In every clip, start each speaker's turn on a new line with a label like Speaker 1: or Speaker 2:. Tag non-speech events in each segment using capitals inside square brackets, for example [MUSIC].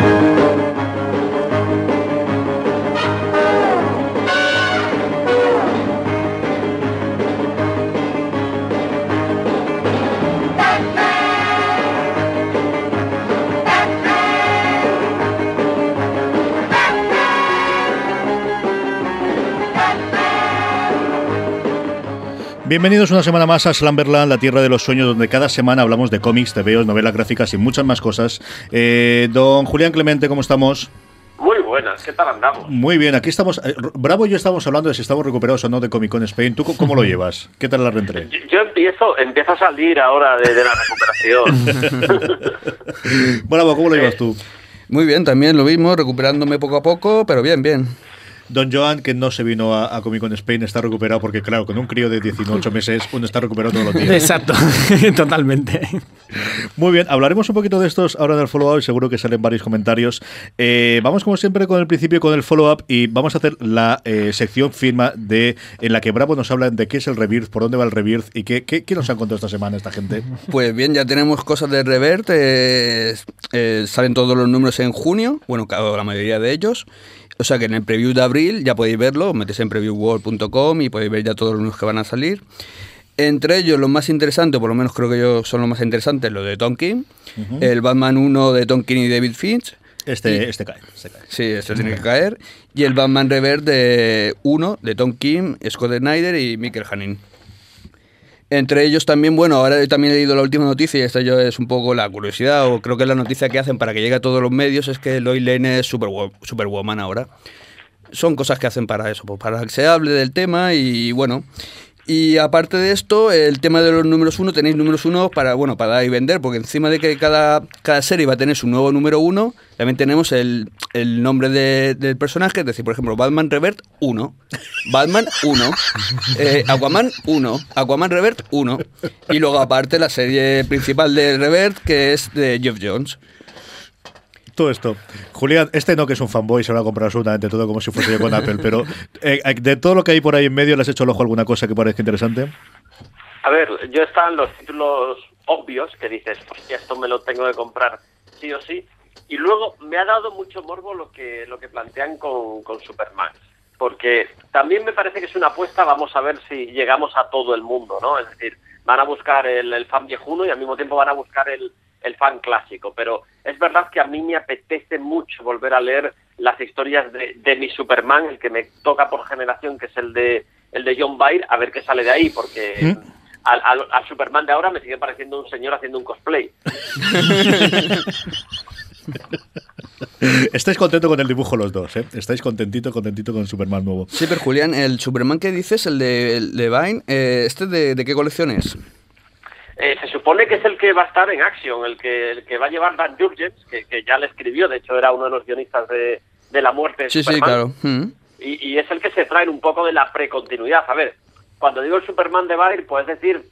Speaker 1: Música Bienvenidos una semana más a Slamberland, la tierra de los sueños, donde cada semana hablamos de cómics, TVOs, novelas gráficas y muchas más cosas. Eh, don Julián Clemente, ¿cómo estamos?
Speaker 2: Muy buenas, ¿qué tal andamos?
Speaker 1: Muy bien, aquí estamos. eh, Bravo y yo estamos hablando de si estamos recuperados o no de Comic Con Spain. ¿Tú cómo lo [LAUGHS] llevas? ¿Qué tal la reentré?
Speaker 2: Yo, yo empiezo, empiezo a salir ahora de, de la recuperación. [LAUGHS]
Speaker 1: Bravo, ¿cómo lo llevas tú?
Speaker 3: Muy bien, también lo mismo, recuperándome poco a poco, pero bien, bien.
Speaker 1: Don Joan, que no se vino a, a Comic Con Spain, está recuperado porque, claro, con un crío de 18 meses uno está recuperado todos los días.
Speaker 4: Exacto, [LAUGHS] totalmente.
Speaker 1: Muy bien, hablaremos un poquito de estos ahora en el follow-up y seguro que salen varios comentarios. Eh, vamos como siempre con el principio, con el follow-up y vamos a hacer la eh, sección firma de en la que Bravo nos habla de qué es el Rebirth, por dónde va el Rebirth y qué, qué, qué nos han contado esta semana esta gente.
Speaker 3: Pues bien, ya tenemos cosas de Revert, eh, eh, salen todos los números en junio, bueno, la mayoría de ellos. O sea que en el preview de abril ya podéis verlo, metéis en previewworld.com y podéis ver ya todos los números que van a salir. Entre ellos, los más interesantes, por lo menos creo que yo son los más interesantes, los de Tonkin, el Batman 1 de Tonkin y David Finch.
Speaker 1: Este, este cae, este cae.
Speaker 3: Sí, eso tiene que caer. Y el Batman Revert de 1 de Tom Kim, Scott Snyder y Michael Hanin. Entre ellos también, bueno, ahora también he leído la última noticia y esta yo es un poco la curiosidad, o creo que es la noticia que hacen para que llegue a todos los medios, es que Lois Lane es Superwo- Superwoman ahora. Son cosas que hacen para eso, pues para que se hable del tema y bueno. Y aparte de esto, el tema de los números uno, tenéis números uno para, bueno, para dar y vender, porque encima de que cada, cada serie va a tener su nuevo número uno, también tenemos el, el nombre de- del personaje, es decir, por ejemplo, Batman Revert 1, Batman 1, [LAUGHS] eh, Aquaman 1, Aquaman Revert 1, y luego aparte la serie principal de Revert, que es de Jeff Jones.
Speaker 1: Todo esto. Julián, este no que es un fanboy, se lo va a comprar absolutamente todo como si fuese yo con Apple, pero eh, de todo lo que hay por ahí en medio, ¿le has hecho el ojo alguna cosa que parezca interesante?
Speaker 2: A ver, yo están los títulos obvios que dices, hostia, esto me lo tengo que comprar sí o sí. Y luego me ha dado mucho morbo lo que, lo que plantean con, con Superman. Porque también me parece que es una apuesta, vamos a ver si llegamos a todo el mundo, ¿no? Es decir, van a buscar el, el fan viejuno y al mismo tiempo van a buscar el, el fan clásico. Pero es verdad que a mí me apetece mucho volver a leer las historias de, de mi Superman, el que me toca por generación, que es el de, el de John Byrne, a ver qué sale de ahí, porque al, al- al Superman de ahora me sigue pareciendo un señor haciendo un cosplay. [LAUGHS]
Speaker 1: Estáis contentos con el dibujo los dos, ¿eh? Estáis contentito, contentito con Superman nuevo.
Speaker 3: Sí, pero Julián, el Superman que dices, el de, el de Vine, eh, ¿este de, de qué colección es?
Speaker 2: Eh, se supone que es el que va a estar en Action, el que, el que va a llevar Dan Jurgens, que, que ya le escribió, de hecho era uno de los guionistas de, de La Muerte de
Speaker 3: Sí, sí,
Speaker 2: Superman.
Speaker 3: claro. Mm.
Speaker 2: y, y es el que se trae un poco de la precontinuidad. A ver, cuando digo el Superman de Byrne, puedes decir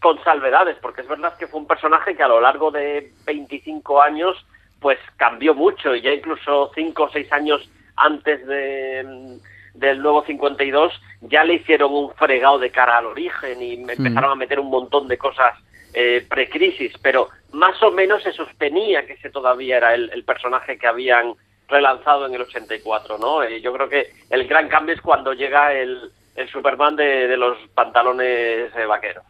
Speaker 2: con salvedades, porque es verdad que fue un personaje que a lo largo de 25 años pues cambió mucho y ya incluso 5 o 6 años antes de, mm, del nuevo 52 ya le hicieron un fregado de cara al origen y empezaron a meter un montón de cosas eh, precrisis, pero más o menos se sostenía que ese todavía era el, personaje que habían relanzado en el 84, ¿no? Eh, yo creo que el gran cambio es cuando llega el, el Superman de, de los pantalones eh, vaqueros.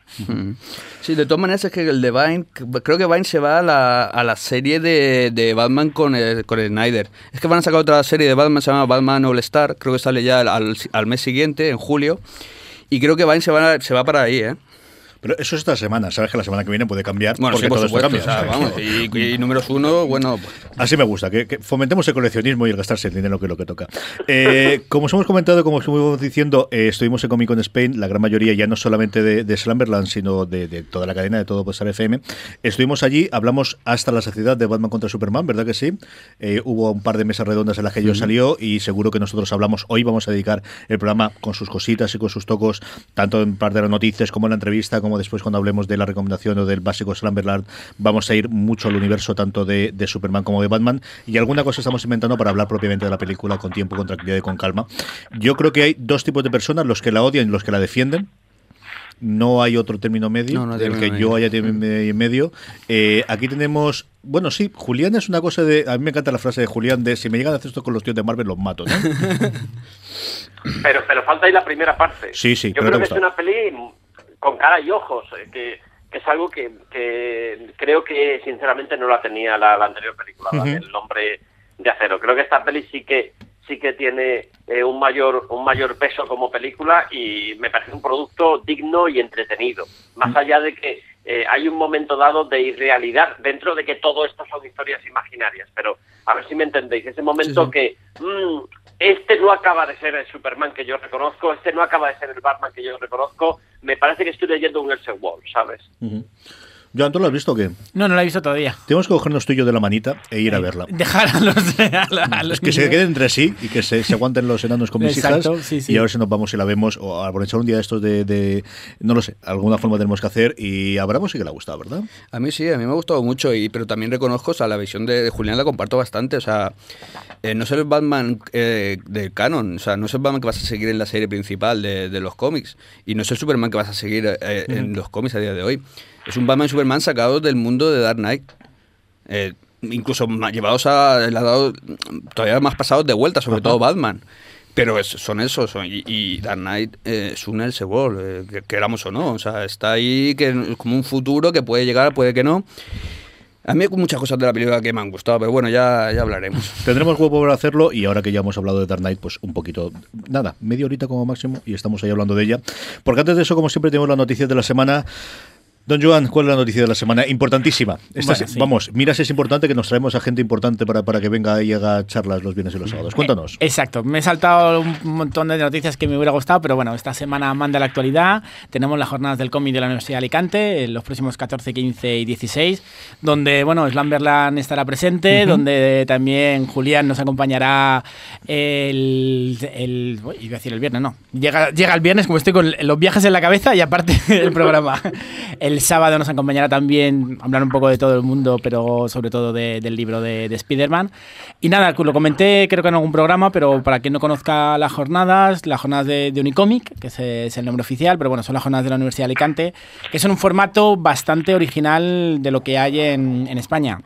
Speaker 3: Sí, de todas maneras es que el de Vine, creo que Vine se va a la, a la serie de, de Batman con el, con el Snyder. Es que van a sacar otra serie de Batman, se llama Batman All Star, creo que sale ya al, al mes siguiente, en julio. Y creo que Vine se va, se va para ahí, ¿eh?
Speaker 1: Pero eso es esta semana, sabes que la semana que viene puede cambiar.
Speaker 3: Bueno,
Speaker 1: porque
Speaker 3: sí, por
Speaker 1: todo esto
Speaker 3: supuesto,
Speaker 1: cambia.
Speaker 3: o sea, vamos, y, y números uno, bueno, pues,
Speaker 1: Así me gusta, que, que fomentemos el coleccionismo y el gastarse el dinero que es lo que toca. Eh, [LAUGHS] como os hemos comentado, como os estuvimos diciendo, eh, estuvimos en Comic Con Spain, la gran mayoría ya no solamente de, de Slumberland, sino de, de toda la cadena, de todo Postar FM. Estuvimos allí, hablamos hasta la saciedad de Batman contra Superman, ¿verdad que sí? Eh, hubo un par de mesas redondas en las que ello salió y seguro que nosotros hablamos, hoy vamos a dedicar el programa con sus cositas y con sus tocos, tanto en parte de las noticias como en la entrevista, como después cuando hablemos de la recomendación o del básico Slumberland, vamos a ir mucho al universo tanto de, de Superman como de Batman y alguna cosa estamos inventando para hablar propiamente de la película con tiempo, con tranquilidad y con calma. Yo creo que hay dos tipos de personas, los que la odian y los que la defienden. No hay otro término medio
Speaker 3: No,
Speaker 1: del que yo haya término medio. medio. Eh, aquí tenemos, bueno, sí, Julián es una cosa de, a mí me encanta la frase de Julián de si me llegan a hacer esto con los tíos de Marvel los mato, ¿no? [LAUGHS]
Speaker 2: Pero, pero falta ahí la primera parte.
Speaker 1: Sí, sí,
Speaker 2: Yo creo que es una peli con cara y ojos, eh, que, que es algo que, que creo que sinceramente no la tenía la, la anterior película, la
Speaker 1: Ujú.
Speaker 2: del hombre de acero. Creo que esta peli sí que sí que tiene eh, un mayor un mayor peso como película y me parece un producto digno y entretenido. Más allá de que eh, hay un momento dado de irrealidad dentro de que todo esto son historias imaginarias, pero a ver si me entendéis, ese momento
Speaker 3: Sí, sí.
Speaker 2: que mm, este no acaba de ser el Superman que yo reconozco, este no acaba de ser el Batman que yo reconozco, me parece que estoy leyendo un Elseworld, ¿sabes?
Speaker 1: Ujú. Joan, ¿tú lo has visto o qué?
Speaker 4: No, no la he visto todavía.
Speaker 1: Tenemos que cogernos tú y yo de la manita e ir a verla.
Speaker 4: Dejar a los, [LAUGHS] a la- a los
Speaker 1: que se queden entre sí y que se, se aguanten los enanos con mis
Speaker 4: Exacto,
Speaker 1: hijas
Speaker 4: sí, sí.
Speaker 1: y a ver si nos vamos y la vemos o aprovechar un día de estos de, de- no lo sé, alguna forma tenemos que hacer y a Bravo sí que le ha gustado, ¿verdad?
Speaker 3: A mí sí, a mí me ha gustado mucho, y, pero también reconozco, o sea, la visión de, de Julián la comparto bastante, o sea, eh, no es el Batman eh, del canon, o sea, no es el Batman que vas a seguir en la serie principal de, de los cómics, y no es el Superman que vas a seguir eh, en los cómics a día de hoy. Es un Batman y Superman sacados del mundo de Dark Knight. Eh, incluso llevados a, dado todavía más pasados de vuelta, sobre
Speaker 1: Ajá.
Speaker 3: todo Batman. Pero es- son esos, son- y, y Dark Knight eh, es un Elseworld, eh, que queramos o no. O sea, está ahí que como un futuro que puede llegar, puede que no. A mí hay muchas cosas de la película que me han gustado, pero bueno, ya, ya hablaremos. [LAUGHS]
Speaker 1: Tendremos huevo para hacerlo y ahora que ya hemos hablado de Dark Knight, pues un poquito, nada, media horita como máximo y estamos ahí hablando de ella. Porque antes de eso, como siempre, tenemos las noticias de la semana. Don Joan, ¿cuál es la noticia de la semana? Importantísima. Esta
Speaker 4: Bueno,
Speaker 1: es-
Speaker 4: sí.
Speaker 1: Vamos, mira si es importante que nos traemos a gente importante para, para que venga y haga charlas los viernes y los sábados. Cuéntanos.
Speaker 4: Eh, Exacto, me he saltado un montón de noticias que me hubiera gustado, pero bueno, esta semana manda la actualidad. Tenemos las jornadas del cómic de la Universidad de Alicante, en los próximos 14, 15 y 16, donde, bueno, Slamberland estará presente, donde también Julián nos acompañará el, el- uy, iba a decir el viernes, no. Llega, llega el viernes, como estoy con los viajes en la cabeza y aparte [LAUGHS] el programa. El sábado nos acompañará también a hablar un poco de todo el mundo, pero sobre todo de- del libro de, de Spider-Man. Y nada, lo comenté creo que en algún programa, pero para quien no conozca las jornadas, las jornadas de, de Unicomic, que es, es el nombre oficial, pero bueno, son las jornadas de la Universidad de Alicante, que son un formato bastante original de lo que hay en, en España.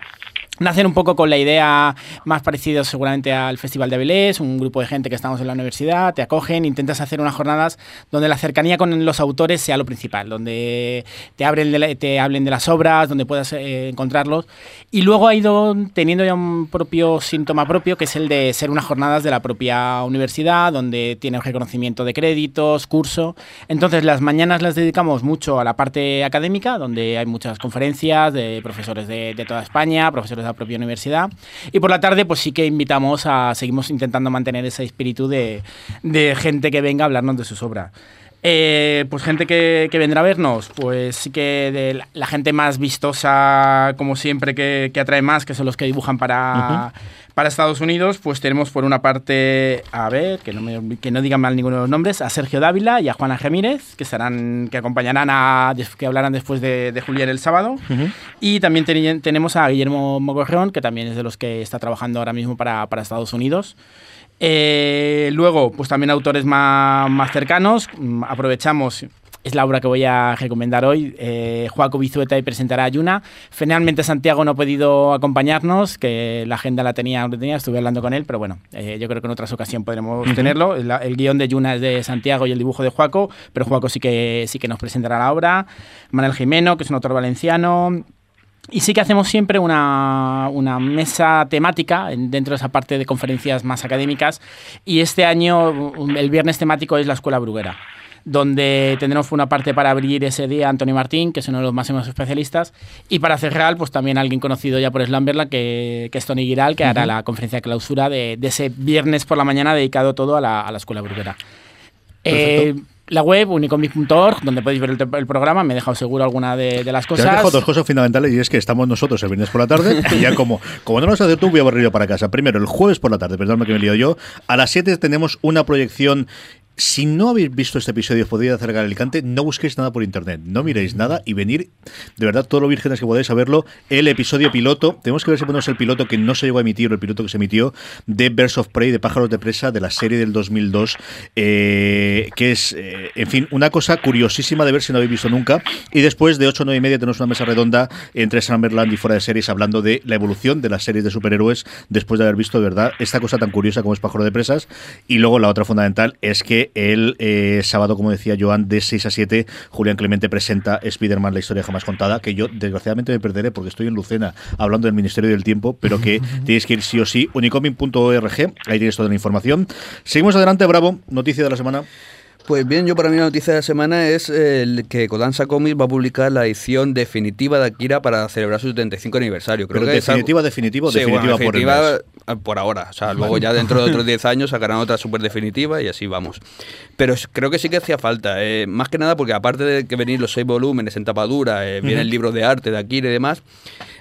Speaker 4: Nacen un poco con la idea más parecida seguramente al Festival de Avilés, un grupo de gente que estamos en la universidad, te acogen, intentas hacer unas jornadas donde la cercanía con los autores sea lo principal, donde te, abren de la- te hablen de las obras, donde puedas eh, encontrarlos. Y luego ha ido teniendo ya un propio síntoma propio, que es el de ser unas jornadas de la propia universidad, donde tiene reconocimiento de créditos, curso. Entonces las mañanas las dedicamos mucho a la parte académica, donde hay muchas conferencias de profesores de, de toda España, profesores la propia universidad. Y por la tarde, pues sí que invitamos a, seguimos intentando mantener ese espíritu de, de gente que venga a hablarnos de sus obras. Eh, pues gente que, vendrá a vernos, pues sí que de la, gente más vistosa, como siempre, que atrae más, que son los que dibujan para, para Estados Unidos, pues tenemos por una parte, a ver, que no, me, que no digan mal ninguno de los nombres, a Sergio Dávila y a Juana Gemírez, que estarán, que acompañarán a, que hablarán después de, de Julián el sábado. Y también tenemos a Guillermo Mogorrón, que también es de los que está trabajando ahora mismo para, para Estados Unidos. Eh, luego, pues también autores más, más cercanos. Mm, Aprovechamos es la obra que voy a recomendar hoy. Eh, Joaco Bizueta y presentará a Yuna. Finalmente Santiago no ha podido acompañarnos, que la agenda la tenía, la tenía estuve hablando con él, pero bueno, eh, yo creo que en otras ocasiones podremos tenerlo. El, el, guion de Yuna es de Santiago y el dibujo de Joaco, pero Joaco sí que, sí que nos presentará la obra. Manuel Jimeno, que es un autor valenciano. Y sí que hacemos siempre una, una, mesa temática dentro de esa parte de conferencias más académicas. Y este año el viernes temático es la Escuela Bruguera donde tendremos una parte para abrir ese día Antonio Martín, que es uno de los máximos especialistas, y para cerrar, pues también alguien conocido ya por Slamberla, que, que es Tony Giral, que uh -huh. hará la conferencia de clausura de, de, ese viernes por la mañana dedicado todo a la, a la Escuela Bruguera. Eh, la web unicomic.org, donde podéis ver el, el, programa, me he dejado seguro alguna de, de las cosas.
Speaker 1: Te has dejado dos cosas fundamentales y es que estamos nosotros el viernes por la tarde y ya como, como no lo has hacer tú, voy a barrer yo para casa. Primero, el jueves por la tarde, perdóname que me lío yo, a las 7 tenemos una proyección si no habéis visto este episodio, podéis acercar al Alicante, no busquéis nada por internet, no miréis nada y venir, de verdad, todo lo vírgenes que podáis saberlo, el episodio piloto, tenemos que ver si ponemos el piloto que no se llegó a emitir, o el piloto que se emitió, de Birds of Prey, de Pájaros de Presa, de la serie del 2002, eh, que es, eh, en fin, una cosa curiosísima de ver si no habéis visto nunca. Y después de 8 o 9 y media tenemos una mesa redonda entre Summerland y fuera de series, hablando de la evolución de las series de superhéroes después de haber visto, de verdad, esta cosa tan curiosa como es Pájaro de Presas. Y luego la otra fundamental es que el eh, sábado, como decía Joan, de 6 a 7, Julián Clemente presenta Spider-Man, la historia jamás contada, que yo desgraciadamente me perderé porque estoy en Lucena hablando del Ministerio del Tiempo, pero que [LAUGHS] tenéis que ir sí o sí, unicomic.org, ahí tienes toda la información. Seguimos adelante, Bravo, noticia de la semana.
Speaker 3: Pues bien, yo para mí la noticia de la semana es el que Kodansha Comics va a publicar la edición definitiva de Akira para celebrar su 75 aniversario.
Speaker 1: Creo Pero que definitiva,
Speaker 3: es
Speaker 1: definitivo,
Speaker 3: sí,
Speaker 1: definitiva,
Speaker 3: bueno, definitiva por, por ahora. O sea, luego ya dentro de otros 10 años sacarán otra súper definitiva y así vamos. Pero creo que sí que hacía falta. Eh, más que nada porque aparte de que venir los seis volúmenes en tapadura, eh, viene uh -huh. el libro de arte de Akira y demás,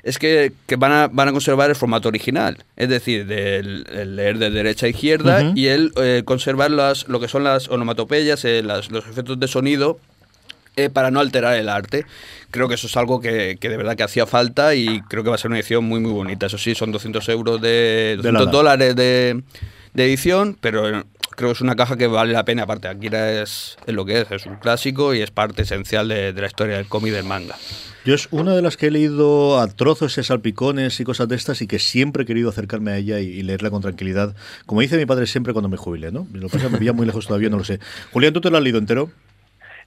Speaker 3: es que, que van, a, van a conservar el formato original. Es decir, del, el leer de derecha a izquierda uh -huh. y el eh, conservar las, lo que son las onomatopeyas, las, los efectos de sonido eh, para no alterar el arte. Creo que eso es algo que, que, de verdad que hacía falta y creo que va a ser una edición muy muy bonita. Eso sí, son 200 euros de 200 de dólares de, de, edición, pero creo que es una caja que vale la pena. Aparte, Akira es, es lo que es, es un clásico y es parte esencial de, de la historia del cómic del manga.
Speaker 1: Yo es una de las que he leído a trozos y salpicones y cosas de estas y que siempre he querido acercarme a ella y, y leerla con tranquilidad. Como dice mi padre siempre cuando me jubile, ¿no? Lo que pasa me pilla muy lejos todavía, no lo sé. Julián, ¿tú te lo has leído entero?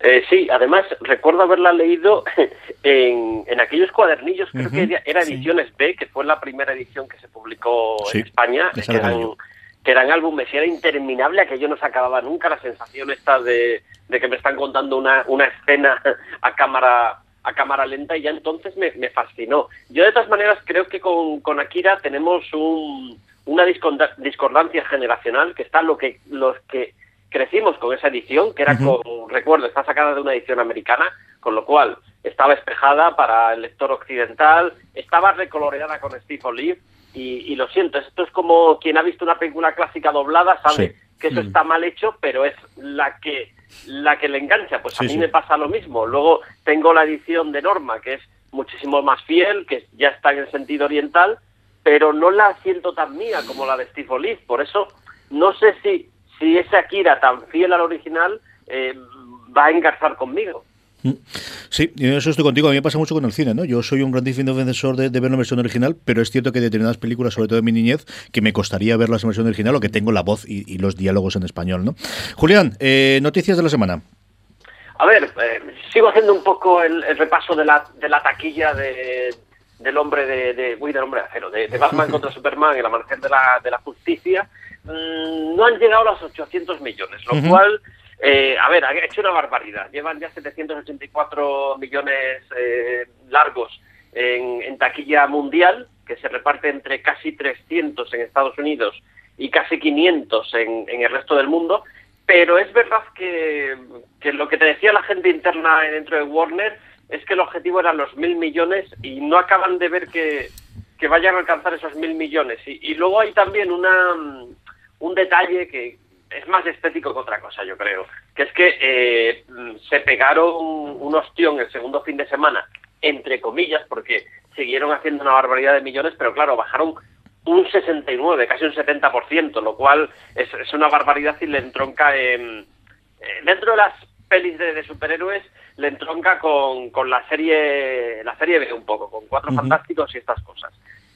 Speaker 2: Eh, sí, además recuerdo haberla leído [LAUGHS] en, en aquellos cuadernillos, creo uh -huh, que era Ediciones sí. B, que fue la primera edición que se publicó sí, en España, que eran, que eran, álbumes y era interminable, aquello no se acababa nunca, la sensación esta de, de que me están contando una, una escena a cámara a cámara lenta y ya entonces me, me fascinó. Yo de todas maneras creo que con, con Akira tenemos un, una discordancia generacional que está lo que los que crecimos con esa edición, que era uh -huh. con, recuerdo, está sacada de una edición americana, con lo cual estaba espejada para el lector occidental, estaba recoloreada con Steve Olive, y, y lo siento, esto es como quien ha visto una película clásica doblada, sabe sí. que eso -huh. está mal hecho, pero es la que la que le engancha, pues a mí sí. me pasa lo mismo. Luego tengo la edición de Norma, que es muchísimo más fiel, que ya está en el sentido oriental, pero no la siento tan mía como la de Steve Olive, por eso no sé si si ese Akira tan fiel al original eh, va a engarzar conmigo.
Speaker 1: Mm. Sí, eso estoy contigo. A mí me pasa mucho con el cine, ¿no? Yo soy un grandísimo defensor de, de, ver la versión original, pero es cierto que de determinadas películas, sobre todo de mi niñez, que me costaría verlas en versión original o que tengo la voz y, y los diálogos en español, ¿no? Julián, eh, noticias de la semana.
Speaker 2: A ver, eh, sigo haciendo un poco el, el, repaso de la, de la taquilla de, del hombre de, de, uy, del hombre de acero, de, de Batman contra Superman, el amanecer de la, de la justicia. Mm, no han llegado a los 800 millones, lo uh -huh. cual, eh, a ver, ha hecho una barbaridad. Llevan ya 784 millones eh, largos en, en, taquilla mundial, que se reparte entre casi 300 en Estados Unidos y casi 500 en, en el resto del mundo. Pero es verdad que, que, lo que te decía la gente interna dentro de Warner es que el objetivo eran los mil millones y no acaban de ver que, que vayan a alcanzar esos mil millones. Y, y luego hay también una un detalle que es más estético que otra cosa, yo creo, que es que eh, se pegaron un ostión el segundo fin de semana, entre comillas, porque siguieron haciendo una barbaridad de millones, pero claro, bajaron un 69, casi un 70%, lo cual es, es una barbaridad y le entronca en, eh, dentro de las pelis de, de superhéroes le entronca con, con la serie la serie B un poco, con Cuatro. Fantásticos y estas cosas.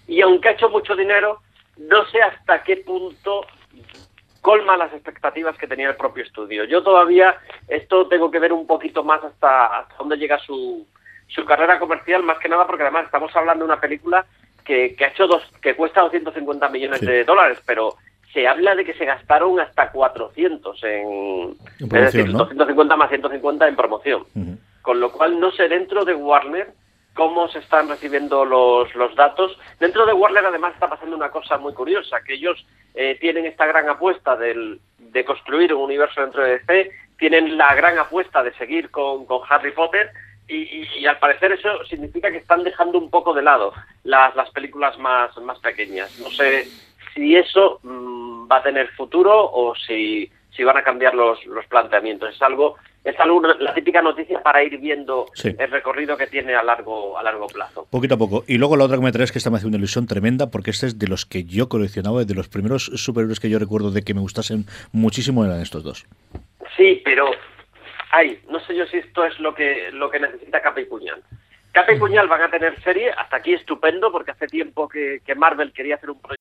Speaker 2: Y aunque ha hecho mucho dinero, no sé hasta qué punto colma las expectativas que tenía el propio estudio. Yo todavía esto tengo que ver un poquito más hasta, hasta dónde llega su, su carrera comercial, más que nada porque además estamos hablando de una película que, que ha hecho dos, que cuesta 250 millones
Speaker 1: Sí.
Speaker 2: de dólares, pero se habla de que se gastaron hasta 400 en,
Speaker 1: En
Speaker 2: es decir,
Speaker 1: ¿no?
Speaker 2: 250 más 150 en promoción. Con lo cual no sé dentro de Warner cómo se están recibiendo los, los datos. Dentro de Warner además está pasando una cosa muy curiosa, que ellos eh, tienen esta gran apuesta del, de construir un universo dentro de DC, tienen la gran apuesta de seguir con, con Harry Potter y, y- al parecer eso significa que están dejando un poco de lado las, las películas más, más pequeñas. No sé si eso mm, va a tener futuro o si, si van a cambiar los, los planteamientos. Es algo, es algo, la típica noticia para ir viendo
Speaker 1: Sí.
Speaker 2: el recorrido que tiene a largo, a largo plazo.
Speaker 1: Poquito a poco. Y luego la otra que me trae es que esta me hace una ilusión tremenda porque este es de los que yo coleccionaba, de los primeros superhéroes que yo recuerdo de que me gustasen muchísimo eran estos dos.
Speaker 2: Sí, pero ay, no sé yo si esto es lo que lo que necesita Capa y Puñal. Capa y Puñal van a tener serie, hasta aquí estupendo, porque hace tiempo que, que Marvel quería hacer un proyecto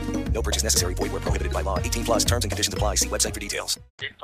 Speaker 5: No purchase necessary. Void where prohibited by law. 18 plus terms and conditions apply. See website for details.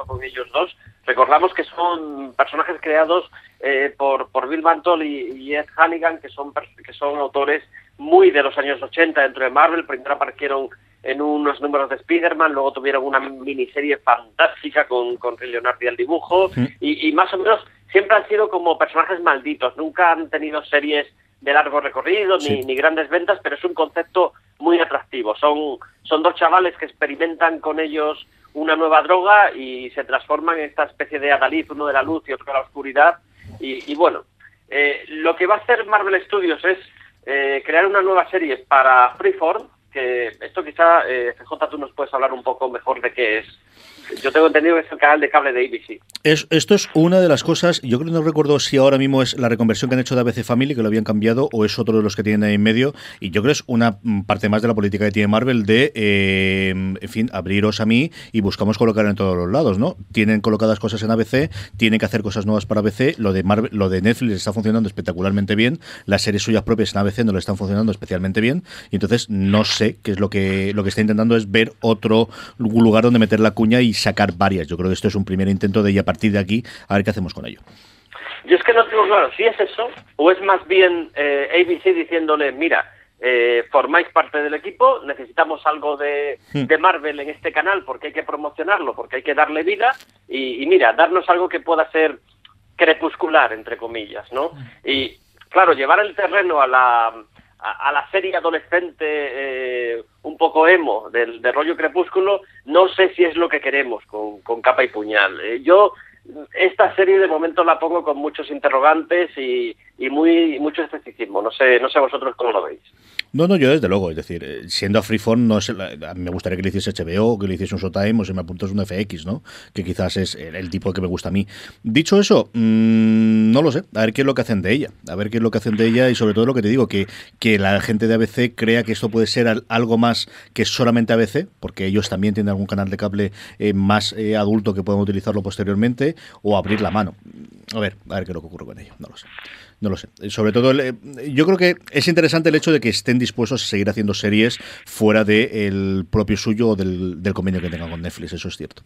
Speaker 2: con ellos dos. Recordamos que son personajes creados eh, por, por Bill Mantle y, y Ed Hannigan, que son, que son autores muy de los años 80 dentro de Marvel. Primero aparecieron en unos números de Spider-Man, luego tuvieron una miniserie fantástica con, con Ray Leonardi al dibujo y, y más o menos siempre han sido como personajes malditos. Nunca han tenido series de largo recorrido
Speaker 1: Sí.
Speaker 2: ni, ni grandes ventas, pero es un concepto muy atractivo. Son, son dos chavales que experimentan con ellos una nueva droga y se transforman en esta especie de adalid, uno de la luz y otro de la oscuridad. Y, y bueno, eh, lo que va a hacer Marvel Studios es eh, crear una nueva serie para Freeform, esto quizá, eh, CJ, tú nos puedes hablar un poco mejor de qué es. Yo tengo entendido que es el canal de cable de ABC.
Speaker 1: Es, esto es una de las cosas, yo creo que no recuerdo si ahora mismo es la reconversión que han hecho de ABC Family, que lo habían cambiado, o es otro de los que tienen ahí en medio, y yo creo que es una mm, parte más de la política que tiene Marvel de, eh, en fin, abriros a mí y buscamos colocar en todos los lados, ¿no? Tienen colocadas cosas en ABC, tienen que hacer cosas nuevas para ABC, lo de Marvel, lo de Netflix está funcionando espectacularmente bien, las series suyas propias en ABC no le están funcionando especialmente bien, y entonces no sé qué es lo que, lo que está intentando es ver otro lugar donde meter la cuña y sacar varias. Yo creo que esto es un primer intento de y a partir de aquí a ver qué hacemos con ello.
Speaker 2: Yo es que no tengo claro si es eso o es más bien eh, ABC diciéndole, mira, eh, formáis parte del equipo, necesitamos algo de, de Marvel en este canal porque hay que promocionarlo, porque hay que darle vida y, y mira, darnos algo que pueda ser crepuscular, entre comillas, ¿no? Y claro, llevar el terreno a la, a, a la serie adolescente eh, un poco emo del, del rollo crepúsculo, no sé si es lo que queremos con, con capa y puñal. Eh, yo esta serie de momento la pongo con muchos interrogantes y, y muy mucho escepticismo. No sé, no sé vosotros cómo lo veis.
Speaker 1: No, no, yo desde luego, es decir, eh, siendo a Freeform, no es me gustaría que le hiciese HBO que le hiciese un Showtime o si me apuntas un FX, ¿no? Que quizás es el, tipo que me gusta a mí. Dicho eso, mmm, no lo sé, a ver qué es lo que hacen de ella, a ver qué es lo que hacen de ella y sobre todo lo que te digo, que, que la gente de ABC crea que esto puede ser algo más que solamente ABC, porque ellos también tienen algún canal de cable eh, más eh, adulto que puedan utilizarlo posteriormente, o abrir la mano. A ver, a ver qué es lo que ocurre con ello, no lo sé. No lo sé. Sobre todo, yo creo que es interesante el hecho de que estén dispuestos a seguir haciendo series fuera del propio suyo o del, del convenio que tengan con Netflix, eso es cierto.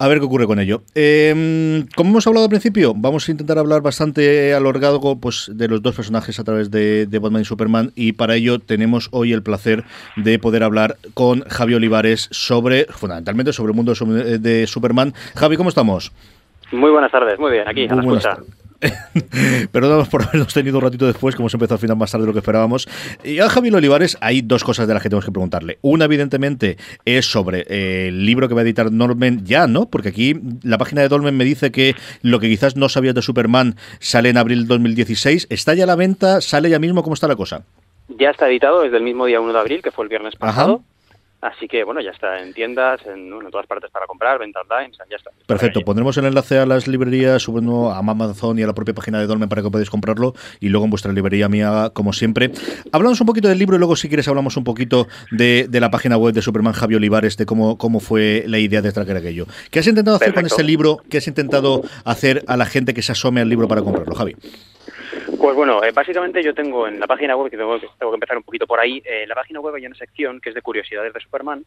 Speaker 1: A ver qué ocurre con ello. Em, como hemos hablado al principio, vamos a intentar hablar bastante a lo largo pues, de los dos personajes a través de, de, Batman y Superman y para ello tenemos hoy el placer de poder hablar con Javi Olivares sobre, fundamentalmente, sobre el mundo de Superman. Javi, ¿cómo estamos?
Speaker 6: Muy buenas tardes, muy bien, aquí, a la [LAUGHS]
Speaker 1: Perdónanos por habernos tenido un ratito después, como se empezó al final más tarde de lo que esperábamos. Y a Javier Olivares hay dos cosas de las que tenemos que preguntarle. Una, evidentemente, es sobre eh, el libro que va a editar Dolmen ya, ¿no? Porque aquí la página de Dolmen me dice que lo que quizás no sabías de Superman sale en abril de 2016. ¿Está ya a la venta? ¿Sale ya mismo? ¿Cómo está la cosa?
Speaker 6: Ya está editado desde el mismo día 1 de abril, que fue el viernes pasado. Así que bueno, ya está en tiendas, en, todas partes para comprar, venta online, ya está.
Speaker 1: Perfecto, pondremos el enlace a las librerías, subiendo a Amazon y a la propia página de Dolmen para que podáis comprarlo y luego en vuestra librería mía, como siempre. Hablamos un poquito del libro y luego si quieres hablamos un poquito de, la página web de Superman Javi Olivares, de cómo, cómo fue la idea de traer aquello. ¿Qué has intentado hacer con este libro? ¿Qué has intentado hacer a la gente que se asome al libro para comprarlo, Javi?
Speaker 6: Pues bueno, eh, básicamente yo tengo en la página web, que tengo, que empezar un poquito por ahí, en eh, la página web hay una sección que es de curiosidades de Superman,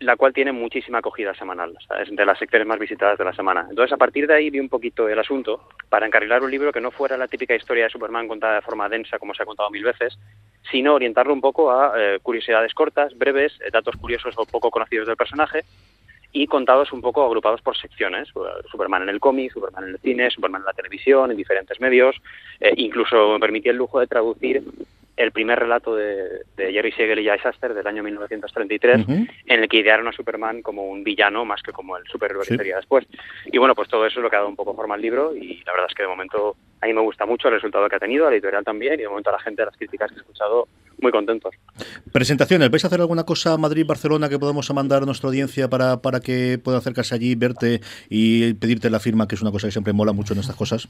Speaker 6: la cual tiene muchísima acogida semanal, es de las secciones más visitadas de la semana. Entonces, a partir de ahí vi un poquito el asunto para encarrilar un libro que no fuera la típica historia de Superman contada de forma densa, como se ha contado mil veces, sino orientarlo un poco a eh, curiosidades cortas, breves, datos curiosos o poco conocidos del personaje, y contados un poco agrupados por secciones. Superman en el cómic, Superman en el cine, Superman en la televisión, en diferentes medios. Eh, incluso me permití el lujo de traducir el primer relato de, Jerry Siegel y Jay Shuster del año 1933, en el que idearon a Superman como un villano más que como el superhéroe que sería después. Y bueno, pues todo eso es lo que ha dado un poco forma al libro y la verdad es que de momento a mí me gusta mucho el resultado que ha tenido, a la editorial también, y de momento a la gente, de las críticas que he escuchado, muy contentos.
Speaker 1: Presentaciones, ¿vais a hacer alguna cosa Madrid-Barcelona que podamos mandar a nuestra audiencia para, para que pueda acercarse allí, verte y pedirte la firma, que es una cosa que siempre mola mucho en estas cosas?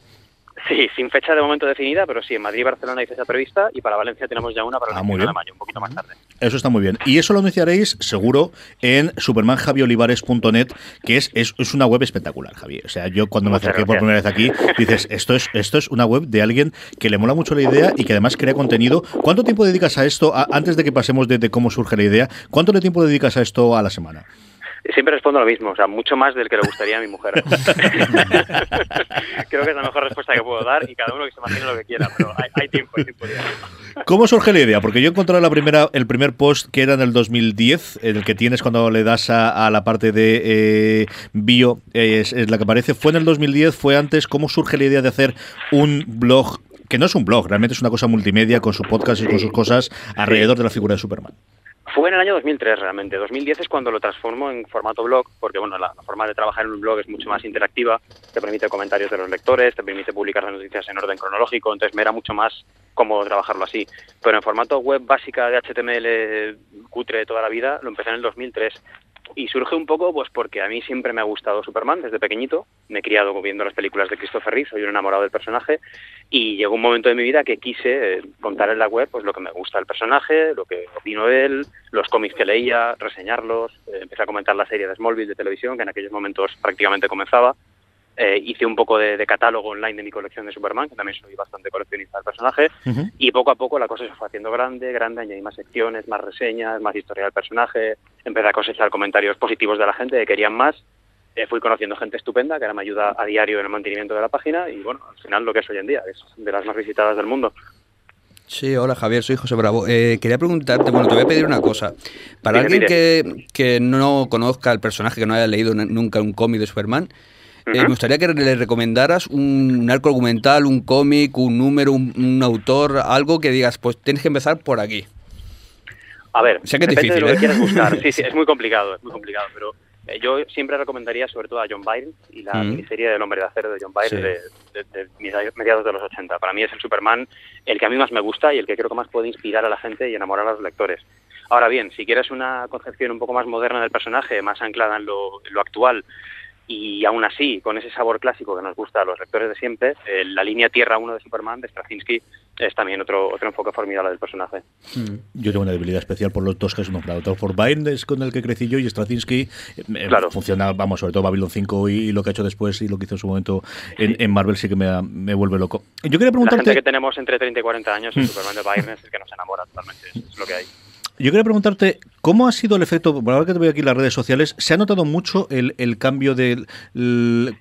Speaker 6: Sí, sin fecha de momento definida, pero sí, en Madrid y Barcelona hay fecha prevista y para Valencia tenemos ya una para el ah, de mayo, un poquito más tarde.
Speaker 1: Eso está muy bien. Y eso lo anunciaréis seguro en supermanjaviolivares.net, que es, es, es, una web espectacular, Javier. O sea, yo cuando me acerqué por primera vez aquí, dices, esto es, esto es una web de alguien que le mola mucho la idea y que además crea contenido. ¿Cuánto tiempo dedicas a esto, antes de que pasemos de, de cómo surge la idea, cuánto tiempo dedicas a esto a la semana?
Speaker 6: Siempre respondo lo mismo, o sea, mucho más del que le gustaría a mi mujer. [LAUGHS] Creo que es la mejor respuesta que puedo dar y cada uno que se imagine lo que quiera, pero hay, tiempo, hay tiempo.
Speaker 1: ¿Cómo surge la idea? Porque yo encontré la primera, el primer post que era en el 2010, el que tienes cuando le das a, la parte de eh, bio, es, la que aparece. Fue en el 2010, fue antes. ¿Cómo surge la idea de hacer un blog que no es un blog, realmente es una cosa multimedia con su podcast y con sus cosas alrededor de la figura de Superman.
Speaker 6: Fue en el año 2003 realmente. 2010 es cuando lo transformo en formato blog, porque bueno, la, forma de trabajar en un blog es mucho más interactiva, te permite comentarios de los lectores, te permite publicar las noticias en orden cronológico, entonces me era mucho más cómodo trabajarlo así. Pero en formato web básica de HTML cutre de toda la vida, lo empecé en el 2003 y surge un poco pues porque a mí siempre me ha gustado Superman desde pequeñito, me he criado viendo las películas de Christopher Reeve, soy un enamorado del personaje. Y llegó un momento de mi vida que quise eh, contar en la web pues lo que me gusta del personaje, lo que opino de él, los cómics que leía, reseñarlos, eh, empecé a comentar la serie de Smallville de televisión que en aquellos momentos prácticamente comenzaba eh, hice un poco de, catálogo online de mi colección de Superman, que también soy bastante coleccionista del personaje, y poco a poco la cosa se fue haciendo grande, grande, añadí más secciones, más reseñas, más historia del personaje, empecé a cosechar comentarios positivos de la gente que querían más, eh, fui conociendo gente estupenda que ahora me ayuda a diario en el mantenimiento de la página, y bueno, al final lo que es hoy en día, es de las más visitadas del mundo.
Speaker 3: Sí, hola Javier, soy José Bravo. Eh, quería preguntarte, bueno, te voy a pedir una cosa. Para alguien que, que, no conozca el personaje, que no haya leído nunca un cómic de Superman, eh, me gustaría que le recomendaras un arco argumental, un cómic, un número, un, autor, algo que digas, pues tienes que empezar por aquí.
Speaker 6: A ver, sé que de lo que ¿eh? quieras buscar. Sí, sí, [LAUGHS] es muy complicado, es muy complicado, pero Eh, yo siempre recomendaría sobre todo a John Byrne y la
Speaker 3: Mm.
Speaker 6: miniserie del Hombre de Acero de John Byrne
Speaker 1: Sí.
Speaker 6: de, de- de media- mediados de los 80. Para mí es el Superman el que a mí más me gusta y el que creo que más puede inspirar a la gente y enamorar a los lectores. Ahora bien, si quieres una concepción un poco más moderna del personaje, más anclada en lo, en lo actual, y aún así, con ese sabor clásico que nos gusta a los lectores de siempre, eh, la línea Tierra 1 de Superman de Straczynski es también otro, otro enfoque formidable del personaje.
Speaker 1: Yo tengo una debilidad especial por los dos que has nombrado. Thor Byrne es con el que crecí yo y Straczynski eh,
Speaker 6: Claro.
Speaker 1: funciona, vamos, sobre todo Babylon 5 y, lo que ha hecho después y lo que hizo en su momento en, en Marvel sí que me, me vuelve loco. Yo quería
Speaker 6: La gente
Speaker 1: preguntarte...
Speaker 6: que tenemos entre 30 y 40 años,
Speaker 1: Mm.
Speaker 6: el Superman de Byrne es el que nos enamora totalmente, es lo que hay.
Speaker 1: Yo quería preguntarte, ¿cómo ha sido el efecto, por ahora que te veo aquí en las redes sociales, ¿se ha notado mucho el, el cambio de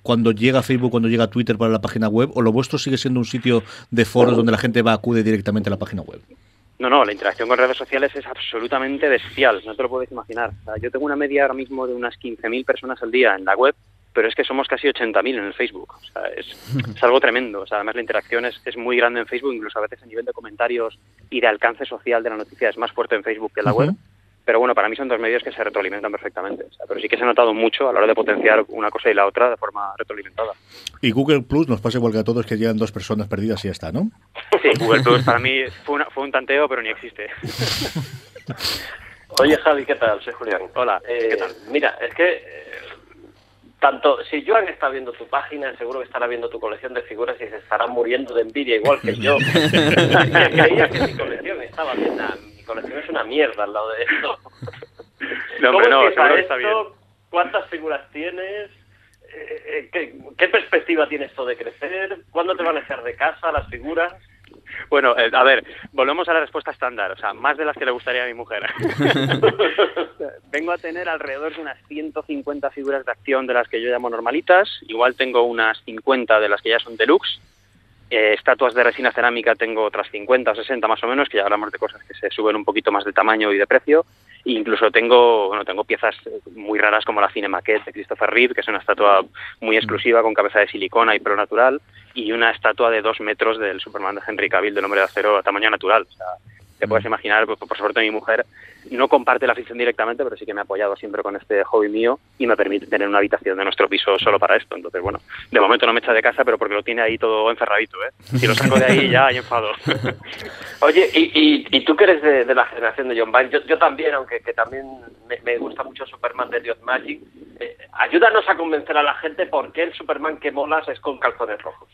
Speaker 1: cuando llega Facebook, cuando llega Twitter para la página web, o lo vuestro sigue siendo un sitio de foros donde la gente va, acude directamente a la página web?
Speaker 6: No, no, la interacción con redes sociales es absolutamente bestial, no te lo puedes imaginar. O sea, yo tengo una media ahora mismo de unas 15.000 personas al día en la web, pero es que somos casi 80.000 en el Facebook. O sea, es, es algo tremendo. O sea, además la interacción es, es muy grande en Facebook, incluso a veces a nivel de comentarios y de alcance social de la noticia es más fuerte en Facebook que en la web. Pero bueno, para mí son dos medios que se retroalimentan perfectamente. O sea, pero sí que se ha notado mucho a la hora de potenciar una cosa y la otra de forma retroalimentada.
Speaker 1: Y Google Plus nos pasa igual que a todos que llegan dos personas perdidas y ya está, ¿no?
Speaker 6: Sí, Google Plus para [LAUGHS] mí fue, una- fue un tanteo, pero ni existe.
Speaker 2: Oye, Javi, ¿qué tal? Soy Julián.
Speaker 6: Hola,
Speaker 2: Eh,
Speaker 6: ¿qué tal?
Speaker 2: Mira, es que eh, tanto si Joan está viendo tu página, seguro que estará viendo tu colección de figuras y se estará muriendo de envidia igual que yo. [LAUGHS] Creía que mi colección estaba bien. Mi colección es una mierda al lado de esto.
Speaker 6: No,
Speaker 2: ¿Cómo
Speaker 6: hombre, no, seguro que está bien.
Speaker 2: esto? ¿Cuántas figuras tienes? Eh, eh, ¿qué, qué perspectiva tiene esto de crecer? ¿Cuándo te van a echar de casa las figuras?
Speaker 6: Bueno, eh, a ver, volvemos a la respuesta estándar, o sea, más de las que le gustaría a mi mujer. [LAUGHS] Vengo a tener alrededor de unas 150 figuras de acción de las que yo llamo normalitas, igual tengo unas 50 de las que ya son deluxe, eh, estatuas de resina cerámica tengo otras 50 o 60 más o menos, que ya hablamos de cosas que se suben un poquito más de tamaño y de precio, incluso tengo, bueno, tengo piezas muy raras como la Cinemaquette de Christopher Reeve, que es una estatua muy exclusiva con cabeza de silicona y pelo natural, y una estatua de dos metros del Superman de Henry Cavill del Hombre de Acero a tamaño natural. O sea, te puedes imaginar, por, por suerte mi mujer no comparte la afición directamente, pero sí que me ha apoyado siempre con este hobby mío y me permite tener una habitación de nuestro piso solo para esto. Entonces, bueno, de momento no me echa de casa, pero porque lo tiene ahí todo encerradito, ¿eh? Si lo saco de ahí ya hay enfado. [LAUGHS]
Speaker 2: Oye, y, y, y tú que eres de, de la generación de John Byrne, yo, yo también, aunque que también me, me gusta mucho Superman de Dios Magic, eh, ayúdanos a convencer a la gente por qué el Superman que molas es con calzones rojos.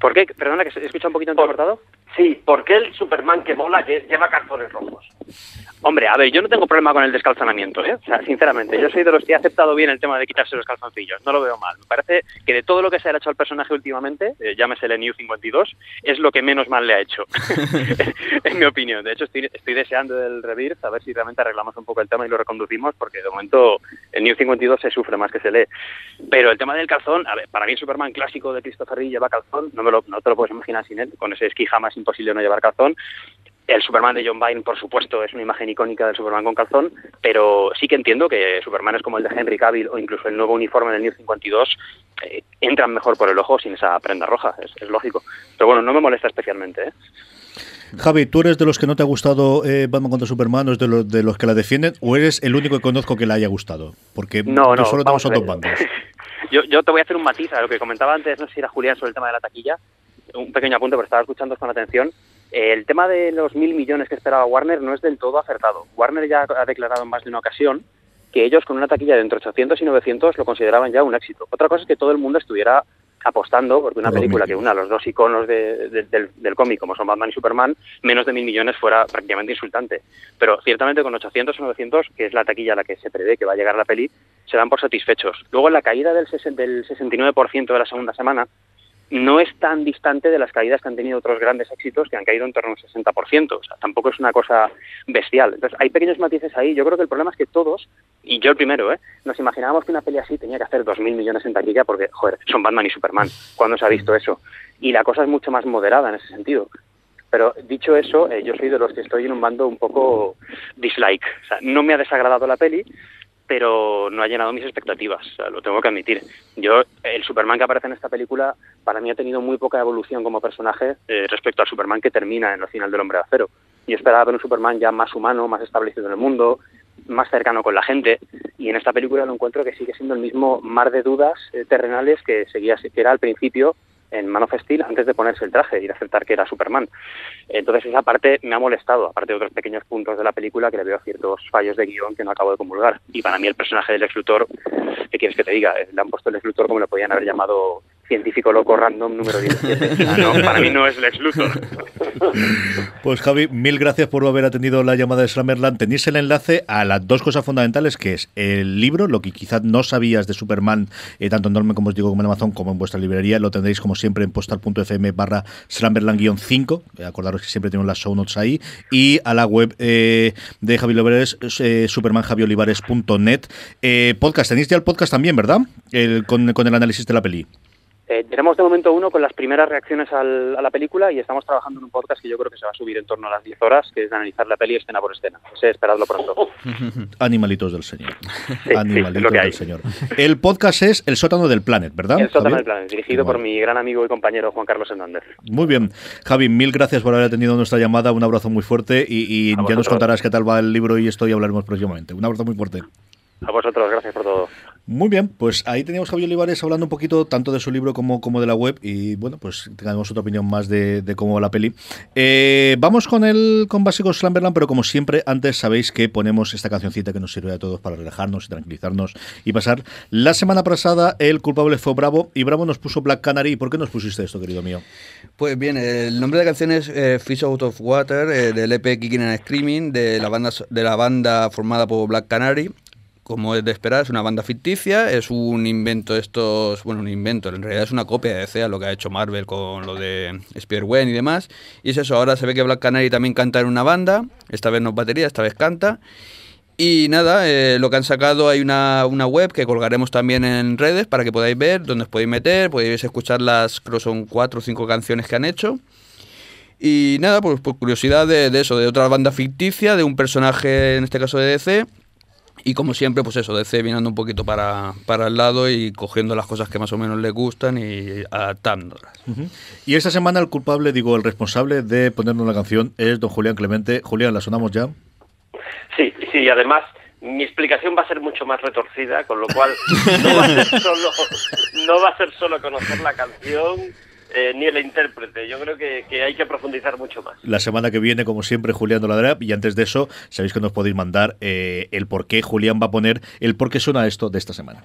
Speaker 6: ¿Por qué? Perdona, que se escucha un poquito entrecortado.
Speaker 2: Sí, ¿por qué el Superman que mola lle- lleva calzones rojos?
Speaker 6: Hombre, a ver, yo no tengo problema con el descalzonamiento, ¿eh? O sea, sinceramente, yo soy de los que he aceptado bien el tema de quitarse los calzoncillos, no lo veo mal. Me parece que de todo lo que se ha hecho al personaje últimamente, eh, llámese el New 52, es lo que menos mal le ha hecho, [LAUGHS] [LAUGHS] en mi opinión. De hecho, estoy, estoy deseando el Rebirth, a ver si realmente arreglamos un poco el tema y lo reconducimos, porque de momento el New 52 se sufre más que se lee. Pero el tema del calzón, a ver, para mí el Superman clásico de Christopher Reeve lleva calzón, no, me lo, no te lo puedes imaginar sin él, con ese esquí imposible no llevar calzón. El Superman de John Byrne, por supuesto, es una imagen icónica del Superman con calzón, pero sí que entiendo que Superman es como el de Henry Cavill o incluso el nuevo uniforme del New 52 eh, entran mejor por el ojo sin esa prenda roja, es, es lógico. Pero bueno, no me molesta especialmente. ¿eh?
Speaker 1: Javi, ¿tú eres de los que no te ha gustado eh, Batman contra Superman o es de los, de los que la defienden o eres el único que conozco que la haya gustado? Porque
Speaker 6: No,
Speaker 1: solo dos
Speaker 6: ver.
Speaker 1: bandos. [LAUGHS]
Speaker 6: yo, yo te voy a hacer un matiz a lo que comentaba antes, no sé si era Julián sobre el tema de la taquilla, un pequeño apunte, pero estaba escuchando con atención. Eh, El tema de los mil millones que esperaba Warner no es del todo acertado. Warner ya ha declarado en más de una ocasión que ellos con una taquilla de entre 800 y 900 lo consideraban ya un éxito. Otra cosa es que todo el mundo estuviera apostando, porque una película que una los dos iconos de- de- del, del cómic, como son Batman y Superman, menos de mil millones fuera prácticamente insultante. Pero ciertamente con 800 o 900, que es la taquilla a la que se prevé que va a llegar la peli, se dan por satisfechos. Luego la caída del, sesen- del 69% de la segunda semana no es tan distante de las caídas que han tenido otros grandes éxitos que han caído en torno al 60%. O sea, tampoco es una cosa bestial. Entonces, hay pequeños matices ahí. Yo creo que el problema es que todos, y yo el primero, ¿eh? nos imaginábamos que una peli así tenía que hacer 2.000 millones en taquilla porque, joder, son Batman y Superman. ¿Cuándo se ha visto eso? Y la cosa es mucho más moderada en ese sentido. Pero dicho eso, eh, yo soy de los que estoy en un bando un poco dislike. O sea, no me ha desagradado la peli, pero no ha llenado mis expectativas, lo tengo que admitir. Yo, el Superman que aparece en esta película, para mí ha tenido muy poca evolución como personaje eh, respecto al Superman que termina en el final del Hombre de Acero. Yo esperaba ver un Superman ya más humano, más establecido en el mundo, más cercano con la gente y en esta película lo encuentro que sigue siendo el mismo mar de dudas eh, terrenales que seguía que era al principio en Man of Steel antes de ponerse el traje y de aceptar que era Superman. Entonces esa parte me ha molestado, aparte de otros pequeños puntos de la película que le veo ciertos fallos de guion que no acabo de comulgar. Y para mí el personaje del ex Luthor, ¿qué quieres que te diga? Le han puesto el ex Luthor como le podían haber llamado científico loco random número 17. [LAUGHS] Ah, no, para mí no es Lex Luthor. [LAUGHS]
Speaker 1: Pues Javi, mil gracias por haber atendido la llamada de Slammerland. Tenéis el enlace a las dos cosas fundamentales, que es el libro, lo que quizás no sabías de Superman, eh, tanto en Norme como os digo, como en Amazon, como en vuestra librería. Lo tendréis como siempre en postal.fm barra Slammerland-5. Acordaros que siempre tenemos las show notes ahí. Y a la web eh, de Javi Olivares, eh, supermanjaviolivares.net. Eh, podcast, tenéis ya el podcast también, ¿verdad? El, con, con el análisis de la peli.
Speaker 6: Eh, tenemos de momento uno con las primeras reacciones al- a la película y estamos trabajando en un podcast que yo creo que se va a subir en torno a las 10 horas, que es de analizar la peli escena por escena. Ese, esperadlo pronto. [LAUGHS]
Speaker 1: Animalitos del Señor.
Speaker 6: sí,
Speaker 1: Animalitos del Señor. El podcast es El sótano del planet, ¿verdad?
Speaker 6: El sótano
Speaker 1: Javier?
Speaker 6: del plan, dirigido por mi gran amigo y compañero Juan Carlos Hernández.
Speaker 1: Muy bien. Javi, mil gracias por haber atendido nuestra llamada. Un abrazo muy fuerte y, y ya nos contarás qué tal va el libro y esto y hablaremos próximamente. Un abrazo muy fuerte.
Speaker 6: A vosotros, gracias por todo.
Speaker 1: Muy bien, pues ahí teníamos a Javier Olivares hablando un poquito tanto de su libro como, como de la web y bueno, pues tengamos otra opinión más de, cómo va la peli. Eh, vamos con el con básicos Slamberland, pero como siempre, antes sabéis que ponemos esta cancioncita que nos sirve a todos para relajarnos y tranquilizarnos y pasar. La semana pasada el culpable fue Bravo y Bravo nos puso Black Canary. ¿Y por qué nos pusiste esto, querido mío?
Speaker 3: Pues bien, el nombre de la canción es eh, Fish Out of Water, eh, del EP Kicking and Screaming, de la, banda, de la banda formada por Black Canary. Como es de esperar, es una banda ficticia, es un invento de estos, bueno, un invento, en realidad es una copia de DC, a lo que ha hecho Marvel con lo de Spider-Man y demás. Y es eso, ahora se ve que Black Canary también canta en una banda, esta vez no es batería, esta vez canta. Y nada, eh, lo que han sacado hay una, una web que colgaremos también en redes para que podáis ver, donde os podéis meter, podéis escuchar las, creo son cuatro o cinco canciones que han hecho. Y nada, pues por curiosidad de, de eso, de otra banda ficticia, de un personaje, en este caso de DC. Y como siempre, pues eso, DC viniendo un poquito para, para el lado y cogiendo las cosas que más o menos le gustan y adaptándolas.
Speaker 1: Y esta semana el culpable, digo, el responsable de ponernos la canción es don Julián Clemente. Julián, ¿la sonamos ya?
Speaker 2: Sí, sí, y además mi explicación va a ser mucho más retorcida, con lo cual no va a ser [LAUGHS] solo, no va a ser solo conocer la canción eh, ni el intérprete. Yo creo que, hay que profundizar mucho más.
Speaker 1: La semana que viene, como siempre, Julián Doladera. Y antes de eso, sabéis que nos podéis mandar eh, el por qué Julián va a poner el por qué suena esto de esta semana.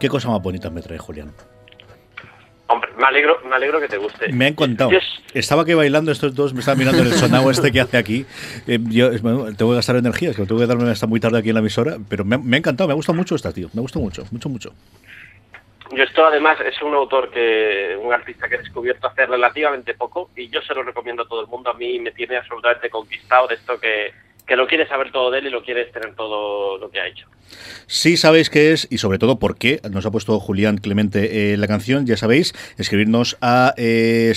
Speaker 1: Qué cosa más bonita me trae Julián.
Speaker 2: Hombre, me alegro, me alegro que te guste.
Speaker 1: Me ha encantado.
Speaker 2: Yo-
Speaker 1: Estaba aquí bailando estos dos, me estaba mirando en el sonado este que hace aquí. Eh, yo bueno, tengo que gastar energías, que lo tengo que darme hasta muy tarde aquí en la emisora, pero me, ha- me ha encantado, me ha gustado mucho esta, tío. Me gusta mucho, mucho, mucho.
Speaker 2: Yo esto además es un autor que, un artista que he descubierto hace relativamente poco y yo se lo recomiendo a todo el mundo. A mí me tiene absolutamente conquistado de esto que, que lo quieres saber todo de él y lo quieres tener todo lo que ha hecho.
Speaker 1: Si sabéis qué es y sobre todo por qué nos ha puesto Julián Clemente eh, la canción, ya sabéis, escribirnos a eh,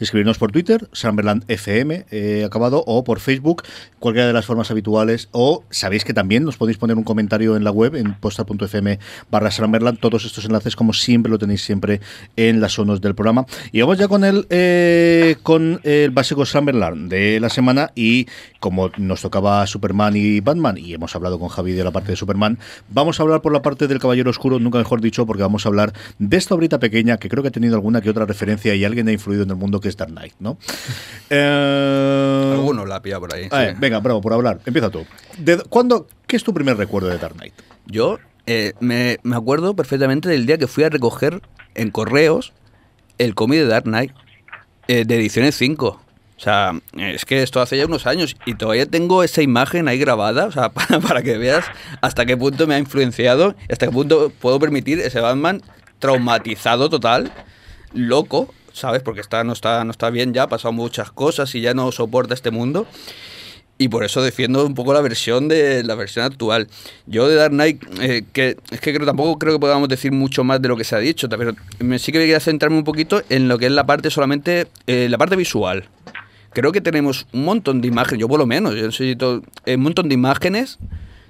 Speaker 1: escribirnos por Twitter, samberlandfm eh, acabado, o por Facebook, cualquiera de las formas habituales, o sabéis que también nos podéis poner un comentario en la web, en posta.fm barra samberland, todos estos enlaces como siempre lo tenéis siempre en las zonas del programa. Y vamos ya con el, eh, con el básico Samberland de la semana y como nos tocaba Superman y Batman y hemos hablado con Javi de la parte de Superman, vamos a hablar por la parte del Caballero Oscuro, nunca mejor dicho, porque vamos a hablar de esta obrita pequeña que creo que ha tenido alguna que otra referencia y alguien ha influido en el mundo que es Dark Knight, ¿no? [LAUGHS] Eh,
Speaker 3: Alguno la pilla por ahí.
Speaker 1: Venga, bravo, por hablar. Empieza tú. ¿De, ¿cuándo, ¿Qué es tu primer recuerdo de Dark Knight?
Speaker 3: Yo eh, me, me acuerdo perfectamente del día que fui a recoger en correos el cómic de Dark Knight eh, de ediciones 5. O sea, es que esto hace ya unos años y todavía tengo esa imagen ahí grabada, o sea, [LAUGHS] para, que veas hasta qué punto me ha influenciado hasta qué punto puedo permitir ese Batman traumatizado total, loco, ¿sabes? Porque está, no, está, no está bien ya, ha pasado muchas cosas y ya no soporta este mundo. Y por eso defiendo un poco la versión de la versión actual. Yo de Dark Knight, eh, que es que creo, tampoco creo que podamos decir mucho más de lo que se ha dicho, pero sí que quería centrarme un poquito en lo que es la parte solamente, eh, la parte visual. Creo que tenemos un montón de imágenes, yo por lo menos, yo necesito eh, un montón de imágenes,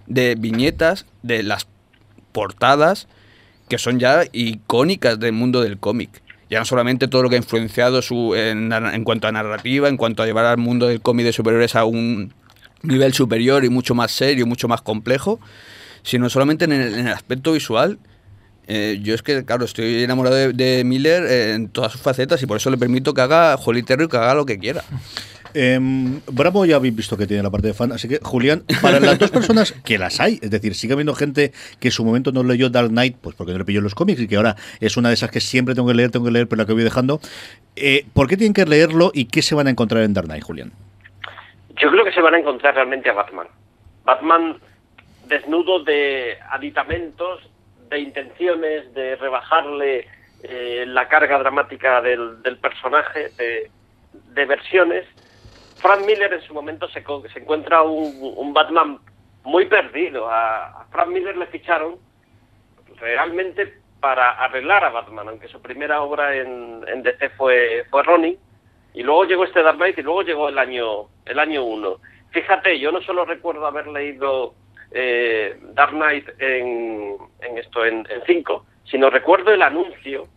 Speaker 3: de viñetas, de las portadas, que son ya icónicas del mundo del cómic. Ya no solamente todo lo que ha influenciado su, en, cuanto a narrativa, en cuanto a llevar al mundo del cómic de superhéroes a un nivel superior y mucho más serio, mucho más complejo, sino solamente en el aspecto visual. Eh, yo es que, claro, estoy enamorado de, de Miller eh, en todas sus facetas y por eso le permito que haga Holy Terror y que haga lo que quiera. [LAUGHS]
Speaker 1: Em, Bravo ya habéis visto que tiene la parte de fan, así que Julián, para las dos personas [LAUGHS] que las hay, es decir, sigue habiendo gente que en su momento no leyó Dark Knight, pues porque no le pilló los cómics y que ahora es una de esas que siempre tengo que leer, tengo que leer, pero la que voy dejando. Eh, ¿Por qué tienen que leerlo y qué se van a encontrar en Dark Knight, Julián?
Speaker 2: Yo creo que se van a encontrar realmente a Batman. Batman desnudo de aditamentos, de intenciones, de rebajarle eh, la carga dramática del, personaje, de, versiones. Frank Miller en su momento se, se encuentra un, un Batman muy perdido. A, a Frank Miller le ficharon realmente para arreglar a Batman, aunque su primera obra en, DC fue, fue Ronin, y luego llegó este Dark Knight y luego llegó el año el año 1. Fíjate, yo no solo recuerdo haber leído eh, Dark Knight en, esto en 5, sino recuerdo el anuncio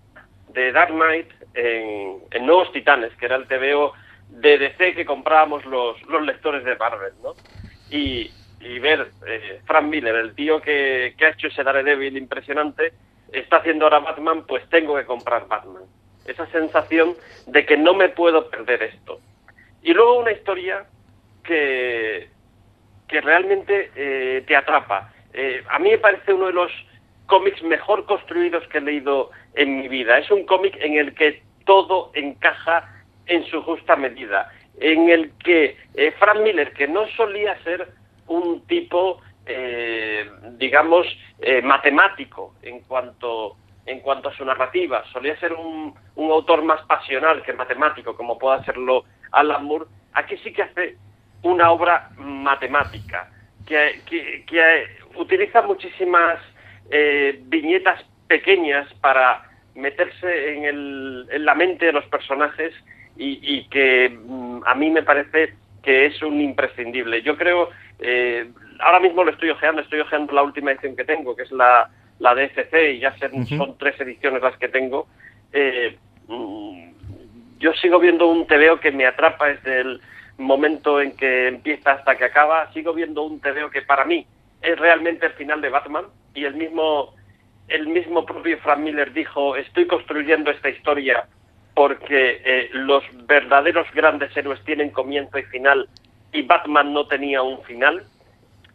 Speaker 2: de Dark Knight en, en Nuevos Titanes, que era el TVO de DC que comprábamos los, los lectores de Marvel, ¿no? Y, y ver eh, Frank Miller, el tío que, que ha hecho ese Daredevil impresionante, está haciendo ahora Batman, pues tengo que comprar Batman. Esa sensación de que no me puedo perder esto. Y luego una historia que, que realmente eh, te atrapa. Eh, a mí me parece uno de los cómics mejor construidos que he leído en mi vida. Es un cómic en el que todo encaja en su justa medida, en el que eh, Frank Miller, que no solía ser un tipo, eh, digamos, eh, matemático en cuanto en cuanto a su narrativa, solía ser un, un autor más pasional que matemático, como pueda serlo Alan Moore, aquí sí que hace una obra matemática, que, que, que utiliza muchísimas eh, viñetas pequeñas para meterse en, el, en, la mente de los personajes y, y que mm, a mí me parece que es un imprescindible. Yo creo, eh, ahora mismo lo estoy ojeando, estoy ojeando la última edición que tengo, que es la, la DFC, y ya uh -huh. son tres ediciones las que tengo. Eh, mm, yo sigo viendo un TVO que me atrapa desde el momento en que empieza hasta que acaba. Sigo viendo un TVO que para mí es realmente el final de Batman y el mismo el mismo propio Frank Miller dijo estoy construyendo esta historia porque eh, los verdaderos grandes héroes tienen comienzo y final y Batman no tenía un final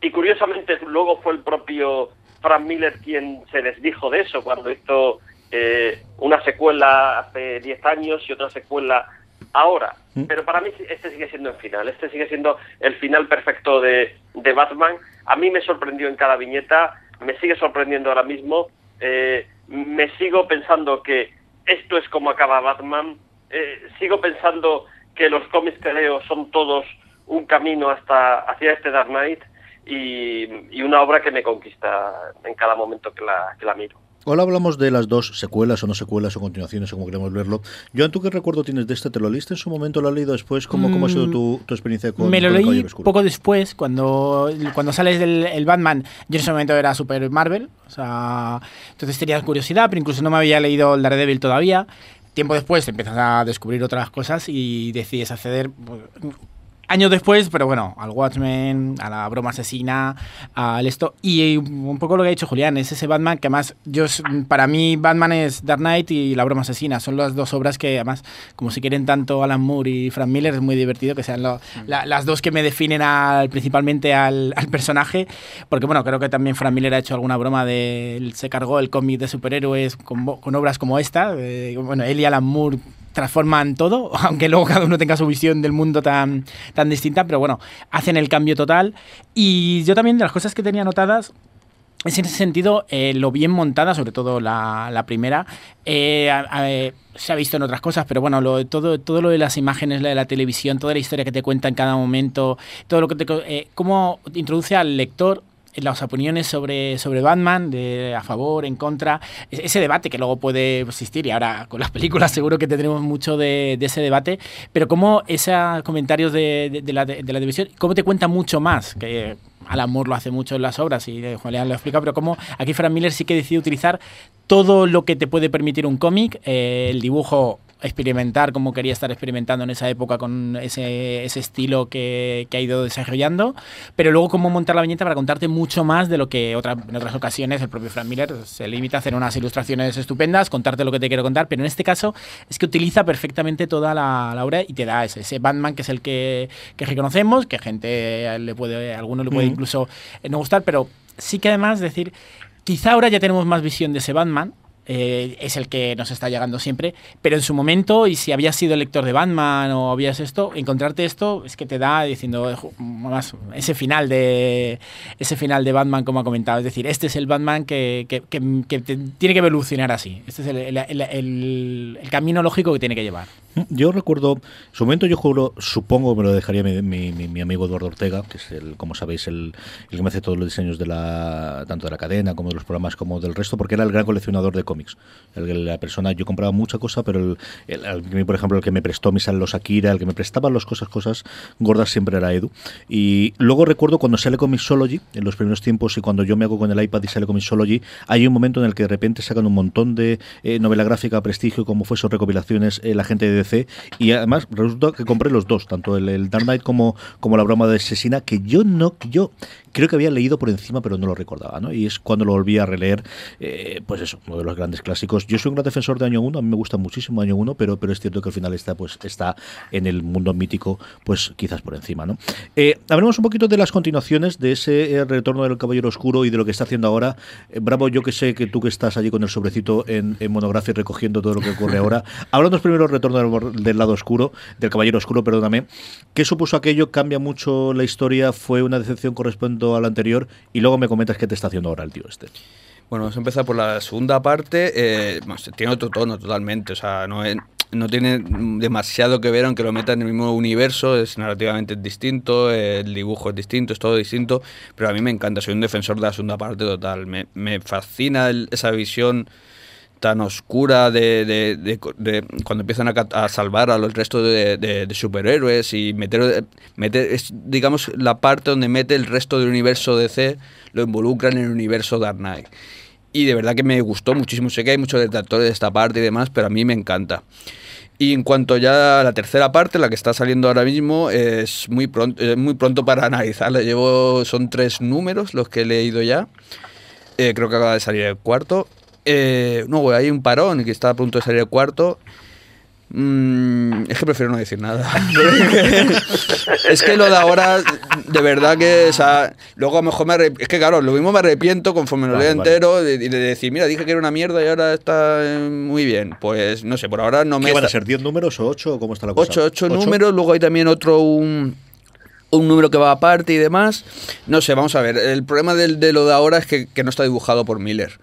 Speaker 2: y curiosamente luego fue el propio Frank Miller quien se desdijo de eso cuando hizo eh, una secuela hace 10 años y otra secuela ahora.
Speaker 1: Mm.
Speaker 2: Pero para mí este sigue siendo el final, este sigue siendo el final perfecto de, de Batman. A mí me sorprendió en cada viñeta, me sigue sorprendiendo ahora mismo. Eh, me sigo pensando que esto es como acaba Batman. Eh, sigo pensando que los cómics que leo son todos un camino hasta hacia este Dark Knight y, y una obra que me conquista en cada momento que la, que la miro.
Speaker 1: Ahora hablamos de las dos secuelas o no secuelas o continuaciones o como queremos verlo. Joan, ¿tú qué recuerdo tienes de este? ¿Te lo leíste en su momento? ¿Lo has leído después? ¿Cómo, cómo ha sido tu, tu experiencia con,
Speaker 4: Mm, Me lo
Speaker 1: con
Speaker 4: leí poco después, cuando, cuando sales del el Batman. Yo en ese momento era Super Marvel, o sea, entonces tenía curiosidad, pero incluso no me había leído el Daredevil todavía. Tiempo después empiezas a descubrir otras cosas y decides acceder. pues, Años después, pero bueno, al Watchmen, a la broma asesina, al esto. Y un poco lo que ha dicho Julián, es ese Batman que además, yo, para mí, Batman es Dark Knight y la broma asesina. Son las dos obras que además, como si quieren tanto Alan Moore y Frank Miller, es muy divertido que sean lo- la- las dos que me definen al, principalmente al, al personaje. Porque bueno, creo que también Frank Miller ha hecho alguna broma de. Se cargó el cómic de superhéroes con, con obras como esta. bueno, él y Alan Moore transforman todo, [LAUGHS] aunque luego cada uno tenga su visión del mundo tan, tan distinta, pero bueno, hacen el cambio total. Y yo también de las cosas que tenía anotadas, es en ese sentido eh, lo bien montada, sobre todo la, la primera. eh, se ha visto en otras cosas, pero bueno, lo, todo, todo lo de las imágenes, la de la televisión, toda la historia que te cuenta en cada momento, todo lo que te. eh, cómo introduce al lector las opiniones sobre, sobre Batman, de a favor, en contra, e- ese debate que luego puede existir, y ahora con las películas [LAUGHS] seguro que tendremos mucho de, ese debate, pero cómo esos comentarios de, de- la, de la televisión, cómo te cuenta mucho más, que Alan Moore lo hace mucho en las obras y eh, Juan León lo explica, pero cómo aquí Frank Miller sí que decide utilizar todo lo que te puede permitir un cómic, eh, el dibujo experimentar como quería estar experimentando en esa época con ese, ese estilo que, que ha ido desarrollando, pero luego cómo montar la viñeta para contarte mucho más de lo que otra, en otras ocasiones el propio Frank Miller se limita a hacer unas ilustraciones estupendas, contarte lo que te quiero contar, pero en este caso es que utiliza perfectamente toda la, la obra y te da ese, ese Batman que es el que, que reconocemos, que gente le puede, a alguno le puede
Speaker 1: Mm.
Speaker 4: incluso eh, no gustar, pero sí que además decir, quizá ahora ya tenemos más visión de ese Batman, eh, es el que nos está llegando siempre, pero en su momento, y si habías sido lector de Batman o habías esto, encontrarte esto es que te da diciendo, "Jo, más, ese final de ese final de Batman, como ha comentado, es decir, este es el Batman que, que- que- que tiene que evolucionar así, este es el, el- el- el- camino lógico que tiene que llevar.
Speaker 1: Yo recuerdo, en su momento yo juro, supongo me lo dejaría mi, mi- mi- mi amigo Eduardo Ortega, que es el, como sabéis, el que me hace todos los diseños de la, tanto de la cadena como de los programas como del resto, porque era el gran coleccionador de cómics. El- la persona, yo compraba mucha cosa, pero el, el- que, por ejemplo, el que me prestó mis los Akira, el que me prestaba las cosas, cosas gordas siempre era Edu. Y luego recuerdo cuando sale Comixology, en los primeros tiempos, y cuando yo me hago con el iPad y sale Comixology, hay un momento en el que de repente sacan un montón de eh, novela gráfica, prestigio, como fue sus recopilaciones, eh, la gente de DC, y además resulta que compré los dos, tanto el, el Dark Knight como, como la broma de asesina, que yo no, yo creo que había leído por encima, pero no lo recordaba, ¿no? Y es cuando lo volví a releer, eh, pues eso, uno de los grandes clásicos. Yo soy un gran defensor de Año 1, a mí me gusta muchísimo Año 1, pero, pero es cierto que al final está, pues, está en el mundo mítico, pues quizás por encima, ¿no? Eh, hablemos un poquito de las continuaciones de ese eh, retorno del Caballero Oscuro y de lo que está haciendo ahora. Eh, bravo, yo que sé que tú que estás allí con el sobrecito en, en monografía recogiendo todo lo que ocurre ahora. [LAUGHS] Háblanos primero del retorno del, del lado oscuro, del Caballero Oscuro, perdóname. ¿Qué supuso aquello? ¿Cambia mucho la historia? ¿Fue una decepción con respecto a la anterior? Y luego me comentas qué te está haciendo ahora el tío este.
Speaker 3: Bueno, vamos a empezar por la segunda parte. eh, tiene otro tono totalmente, o sea, no, es- no tiene demasiado que ver, aunque lo meta en el mismo universo, es narrativamente distinto, el dibujo es distinto, es todo distinto, pero a mí me encanta, soy un defensor de la segunda parte total. Me, me fascina el- esa visión tan oscura de, de- de- de cuando empiezan a, a salvar a los restos de, superhéroes y meter, meter es, digamos la parte donde mete el resto del universo DC lo involucran en el universo Dark Knight y de verdad que me gustó muchísimo sé que hay muchos detractores de esta parte y demás pero a mí me encanta y en cuanto ya a la tercera parte, la que está saliendo ahora mismo, es muy pronto, es muy pronto para analizarla. Llevo, son tres números los que he leído ya. Eh, creo que acaba de salir el cuarto. Eh, no, hay un parón que está a punto de salir el cuarto. Mm, es que prefiero no decir nada. [LAUGHS] es que lo de ahora, de verdad que. O sea, luego a lo mejor me Es que claro, lo mismo me arrepiento conforme lo leo
Speaker 1: vale.
Speaker 3: entero de, de decir, mira, dije que era una mierda y ahora está eh, muy bien. Pues no sé, por ahora no me.
Speaker 1: ¿Qué van a ser 10 números o 8 o cómo está la cosa?
Speaker 3: Ocho, ocho números, luego hay también otro, un, un número que va aparte y demás. No sé, vamos a ver. El problema de, lo de ahora es que, que no está dibujado por Miller.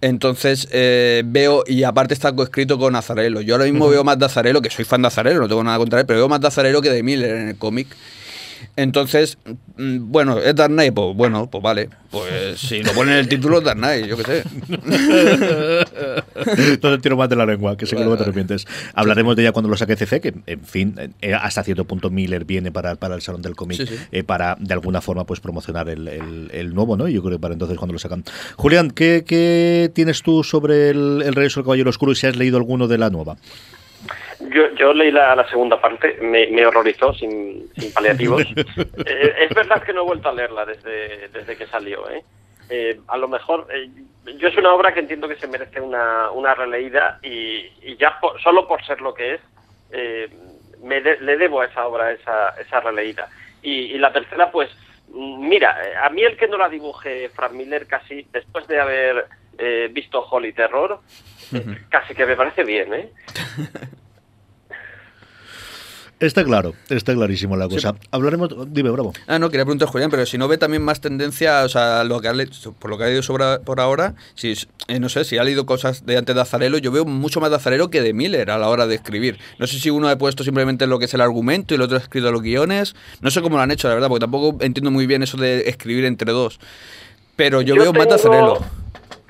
Speaker 3: Entonces eh, veo, y aparte está coescrito con Azarelo. Yo ahora mismo veo más de Azarelo, que soy fan de Azarelo, no tengo nada contra él, pero veo más de Azarelo que de Miller en el cómic. Entonces, mm, bueno, es Dark Knight, pues bueno, pues vale. Pues si lo ponen en el título, Dark Knight, yo qué sé. [LAUGHS]
Speaker 1: no te tiro más de la lengua, que sé que luego te arrepientes. Hablaremos de ella cuando lo saque CC, que en fin, eh, hasta cierto punto Miller viene para, para el Salón del Cómic
Speaker 3: Sí, sí.
Speaker 1: eh, para de alguna forma pues promocionar el, el- el nuevo, ¿no? Yo creo que para entonces cuando lo sacan. Julián, ¿qué, qué tienes tú sobre el, el Regreso del Caballero Oscuro y si has leído alguno de la nueva?
Speaker 2: Yo, yo leí la, la segunda parte, me, me horrorizó sin, sin paliativos. [LAUGHS] Eh, es verdad que no he vuelto a leerla desde, desde que salió. ¿eh? Eh, a lo mejor, eh, yo es una obra que entiendo que se merece una, una releída y, y ya por- solo por ser lo que es, eh, me de- le debo a esa obra esa, esa releída. Y, y la tercera, pues, mira, eh, a mí el que no la dibuje Frank Miller casi, después de haber eh, visto Holy Terror, eh, casi que me parece bien, ¿eh? [LAUGHS]
Speaker 1: Está claro, está clarísimo la cosa. Hablaremos, dime, bravo.
Speaker 3: Ah, no, quería preguntar, Julián, pero si no ve también más tendencia, o sea, lo que ha le- por lo que ha leído sobre, por ahora, si, eh, no sé, si ha leído cosas de antes de Azarelo, yo veo mucho más de Azarelo que de Miller a la hora de escribir. No sé si uno ha puesto simplemente lo que es el argumento y el otro ha escrito los guiones. No sé cómo lo han hecho, la verdad, porque tampoco entiendo muy bien eso de escribir entre dos. Pero yo, veo más de Azarelo.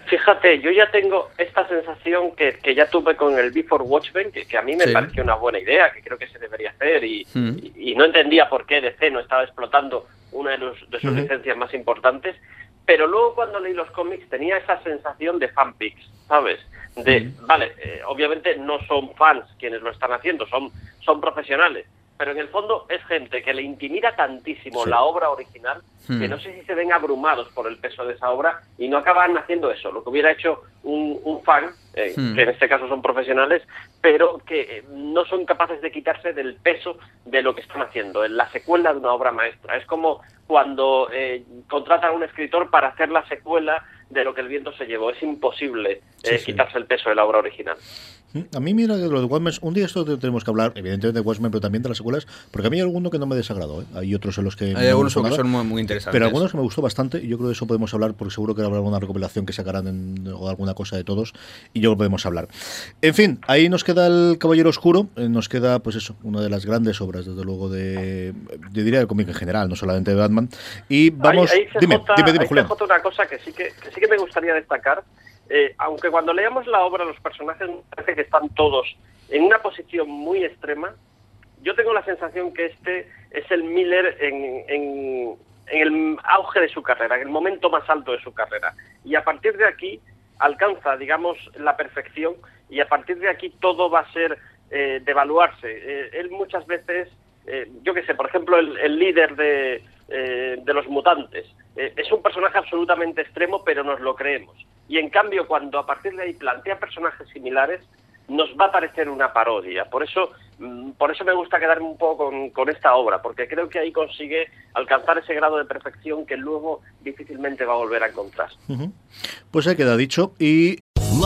Speaker 2: Fíjate, yo ya tengo esta sensación que, que ya tuve con el Before Watchmen, que, que a mí me
Speaker 3: Sí.
Speaker 2: pareció una buena idea, que creo que se debería hacer, y,
Speaker 3: Mm.
Speaker 2: y- y no entendía por qué DC no estaba explotando una de, los- de sus licencias más importantes, pero luego cuando leí los cómics tenía esa sensación de fanpics, ¿sabes? De, vale, eh, obviamente no son fans quienes lo están haciendo, son, son profesionales, pero en el fondo es gente que le intimida tantísimo
Speaker 1: Sí.
Speaker 2: la obra original
Speaker 1: Hmm.
Speaker 2: que no sé si se ven abrumados por el peso de esa obra y no acaban haciendo eso, lo que hubiera hecho un, un fan, eh,
Speaker 3: Hmm.
Speaker 2: que en este caso son profesionales, pero que eh, no son capaces de quitarse del peso de lo que están haciendo, en la secuela de una obra maestra. Es como cuando eh, contratan a un escritor para hacer la secuela de lo que el viento se llevó. Es imposible
Speaker 1: Sí,
Speaker 2: eh,
Speaker 1: sí.
Speaker 2: quitarse el peso de la obra original.
Speaker 1: A mí, mira, de lo de Watchmen, un día esto te- tenemos que hablar, evidentemente de Watchmen, pero también de las secuelas, porque a mí hay alguno que no me desagradó, ¿eh? hay otros en los que. no
Speaker 3: Hay
Speaker 1: me
Speaker 3: algunos que
Speaker 1: nada,
Speaker 3: son muy, muy interesantes.
Speaker 1: Pero algunos que me gustó bastante, y yo creo que eso podemos hablar, porque seguro que habrá alguna recopilación que sacarán en- o alguna cosa de todos, y yo lo podemos hablar. En fin, ahí nos queda el Caballero Oscuro, eh, nos queda, pues eso, una de las grandes obras, desde luego, de. Yo diría del cómic en general, no solamente de Batman. Y vamos.
Speaker 2: Ahí, ahí se
Speaker 1: dime, dime, dime,
Speaker 2: ahí
Speaker 1: Julián.
Speaker 2: una cosa que sí que, que sí que me gustaría destacar. Eh, aunque cuando leamos la obra los personajes parece que están todos en una posición muy extrema, yo tengo la sensación que este es el Miller en, en- el auge de su carrera, en el momento más alto de su carrera. Y a partir de aquí alcanza, digamos, la perfección y a partir de aquí todo va a ser eh, devaluarse. Eh, él muchas veces, eh, yo qué sé, por ejemplo, el, el líder de, eh, de los mutantes, eh, es un personaje absolutamente extremo, pero nos lo creemos. Y en cambio, cuando a partir de ahí plantea personajes similares, nos va a parecer una parodia. Por eso, mm, por eso me gusta quedarme un poco con, esta obra, porque creo que ahí consigue alcanzar ese grado de perfección que luego difícilmente va a volver a encontrar.
Speaker 1: Pues ahí queda dicho. Y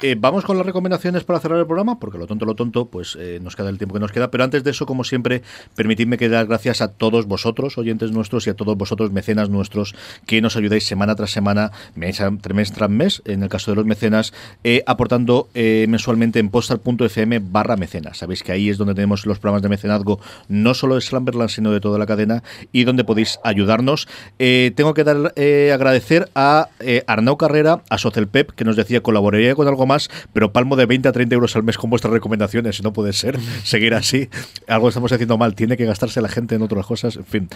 Speaker 1: Eh, vamos con las recomendaciones para cerrar el programa, porque lo tonto, lo tonto, pues eh, nos queda el tiempo que nos queda. Pero antes de eso, como siempre, permitidme que dar gracias a todos vosotros, oyentes nuestros, y a todos vosotros, mecenas nuestros, que nos ayudáis semana tras semana, mes, tras mes, en el caso de los mecenas, eh, aportando mensualmente en postal.fm barra mecenas. Sabéis que ahí es donde tenemos los programas de mecenazgo, no solo de Slamberland, sino de toda la cadena, y donde podéis ayudarnos. Tengo que dar agradecer a Arnau Carrera, a Socelpep, que nos decía colaboraría con algo más, pero palmo de 20 a 30 euros al mes con vuestras recomendaciones. No puede ser [LAUGHS] seguir así. Algo estamos haciendo mal. Tiene que gastarse la gente en otras cosas. En fin.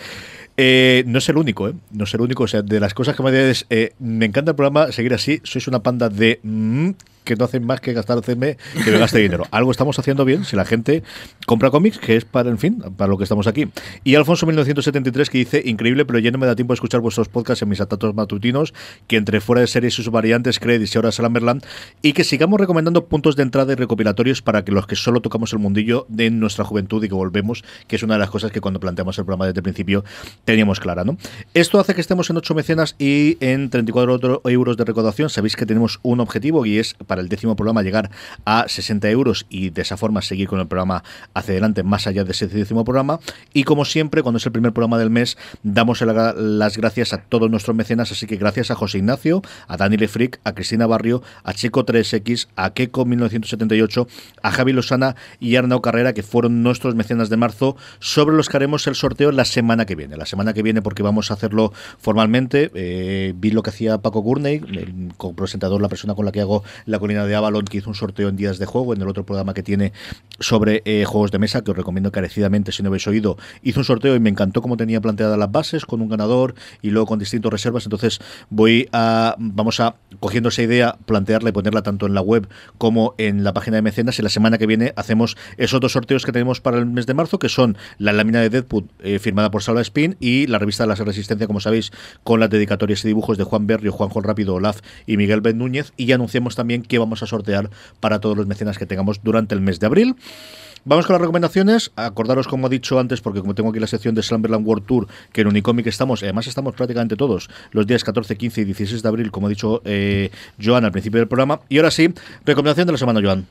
Speaker 1: Eh, no es el único, ¿eh? No es el único. O sea, de las cosas que me dices, eh, me encanta el programa, seguir así. Sois una panda de. mm, que no hacen más que gastar CM que me gaste dinero. Algo estamos haciendo bien si la gente compra cómics, que es para, en fin, para lo que estamos aquí. Y Alfonso 1973 que dice, increíble, pero ya no me da tiempo de escuchar vuestros podcasts en mis atatos matutinos, que entre fuera de series y sus variantes, Credits y ahora Salamberland, y que sigamos recomendando puntos de entrada y recopilatorios para que los que solo tocamos el mundillo de nuestra juventud y que volvemos, que es una de las cosas que cuando planteamos el programa desde el principio teníamos clara, ¿no? Esto hace que estemos en 8 mecenas y en 34 euros de recaudación. Sabéis que tenemos un objetivo y es para el décimo programa llegar a 60 euros y de esa forma seguir con el programa hacia adelante más allá de ese décimo programa. Y como siempre, cuando es el primer programa del mes, damos las gracias a todos nuestros mecenas. Así que gracias a José Ignacio, a Dani Lefric, a Cristina Barrio, a Chico 3X, a Keco 1978, a Javi Lozana y Arnau Carrera, que fueron nuestros mecenas de marzo, sobre los que haremos el sorteo la semana que viene. La semana que viene, porque vamos a hacerlo formalmente. Eh, vi lo que hacía Paco Gurney, el copresentador, la persona con la que hago la colina de Avalon, que hizo un sorteo en días de juego, en el otro programa que tiene sobre eh, juegos de mesa, que os recomiendo encarecidamente si no habéis oído. Hizo un sorteo y me encantó cómo tenía planteadas las bases, con un ganador y luego con distintas reservas. Entonces voy a, vamos a, cogiendo esa idea, plantearla y ponerla tanto en la web como en la página de mecenas. Y la semana que viene hacemos esos dos sorteos que tenemos para el mes de marzo, que son la lámina de Deadpool eh, firmada por Salva Spin y la revista de la Resistencia, como sabéis, con las dedicatorias y dibujos de Juan Berrio, Juanjo Rápido, Olaf y Miguel Ben Núñez. Y anunciamos también que vamos a sortear para todos los mecenas que tengamos durante el mes de abril. Vamos con las recomendaciones. Acordaros, como he dicho antes, porque como tengo aquí la sección de Slumberland World Tour, que en Unicomic estamos, además estamos prácticamente todos los días 14, 15 y 16 de abril, como ha dicho eh, Joan al principio del programa. Y ahora sí, recomendación de la semana, Joan.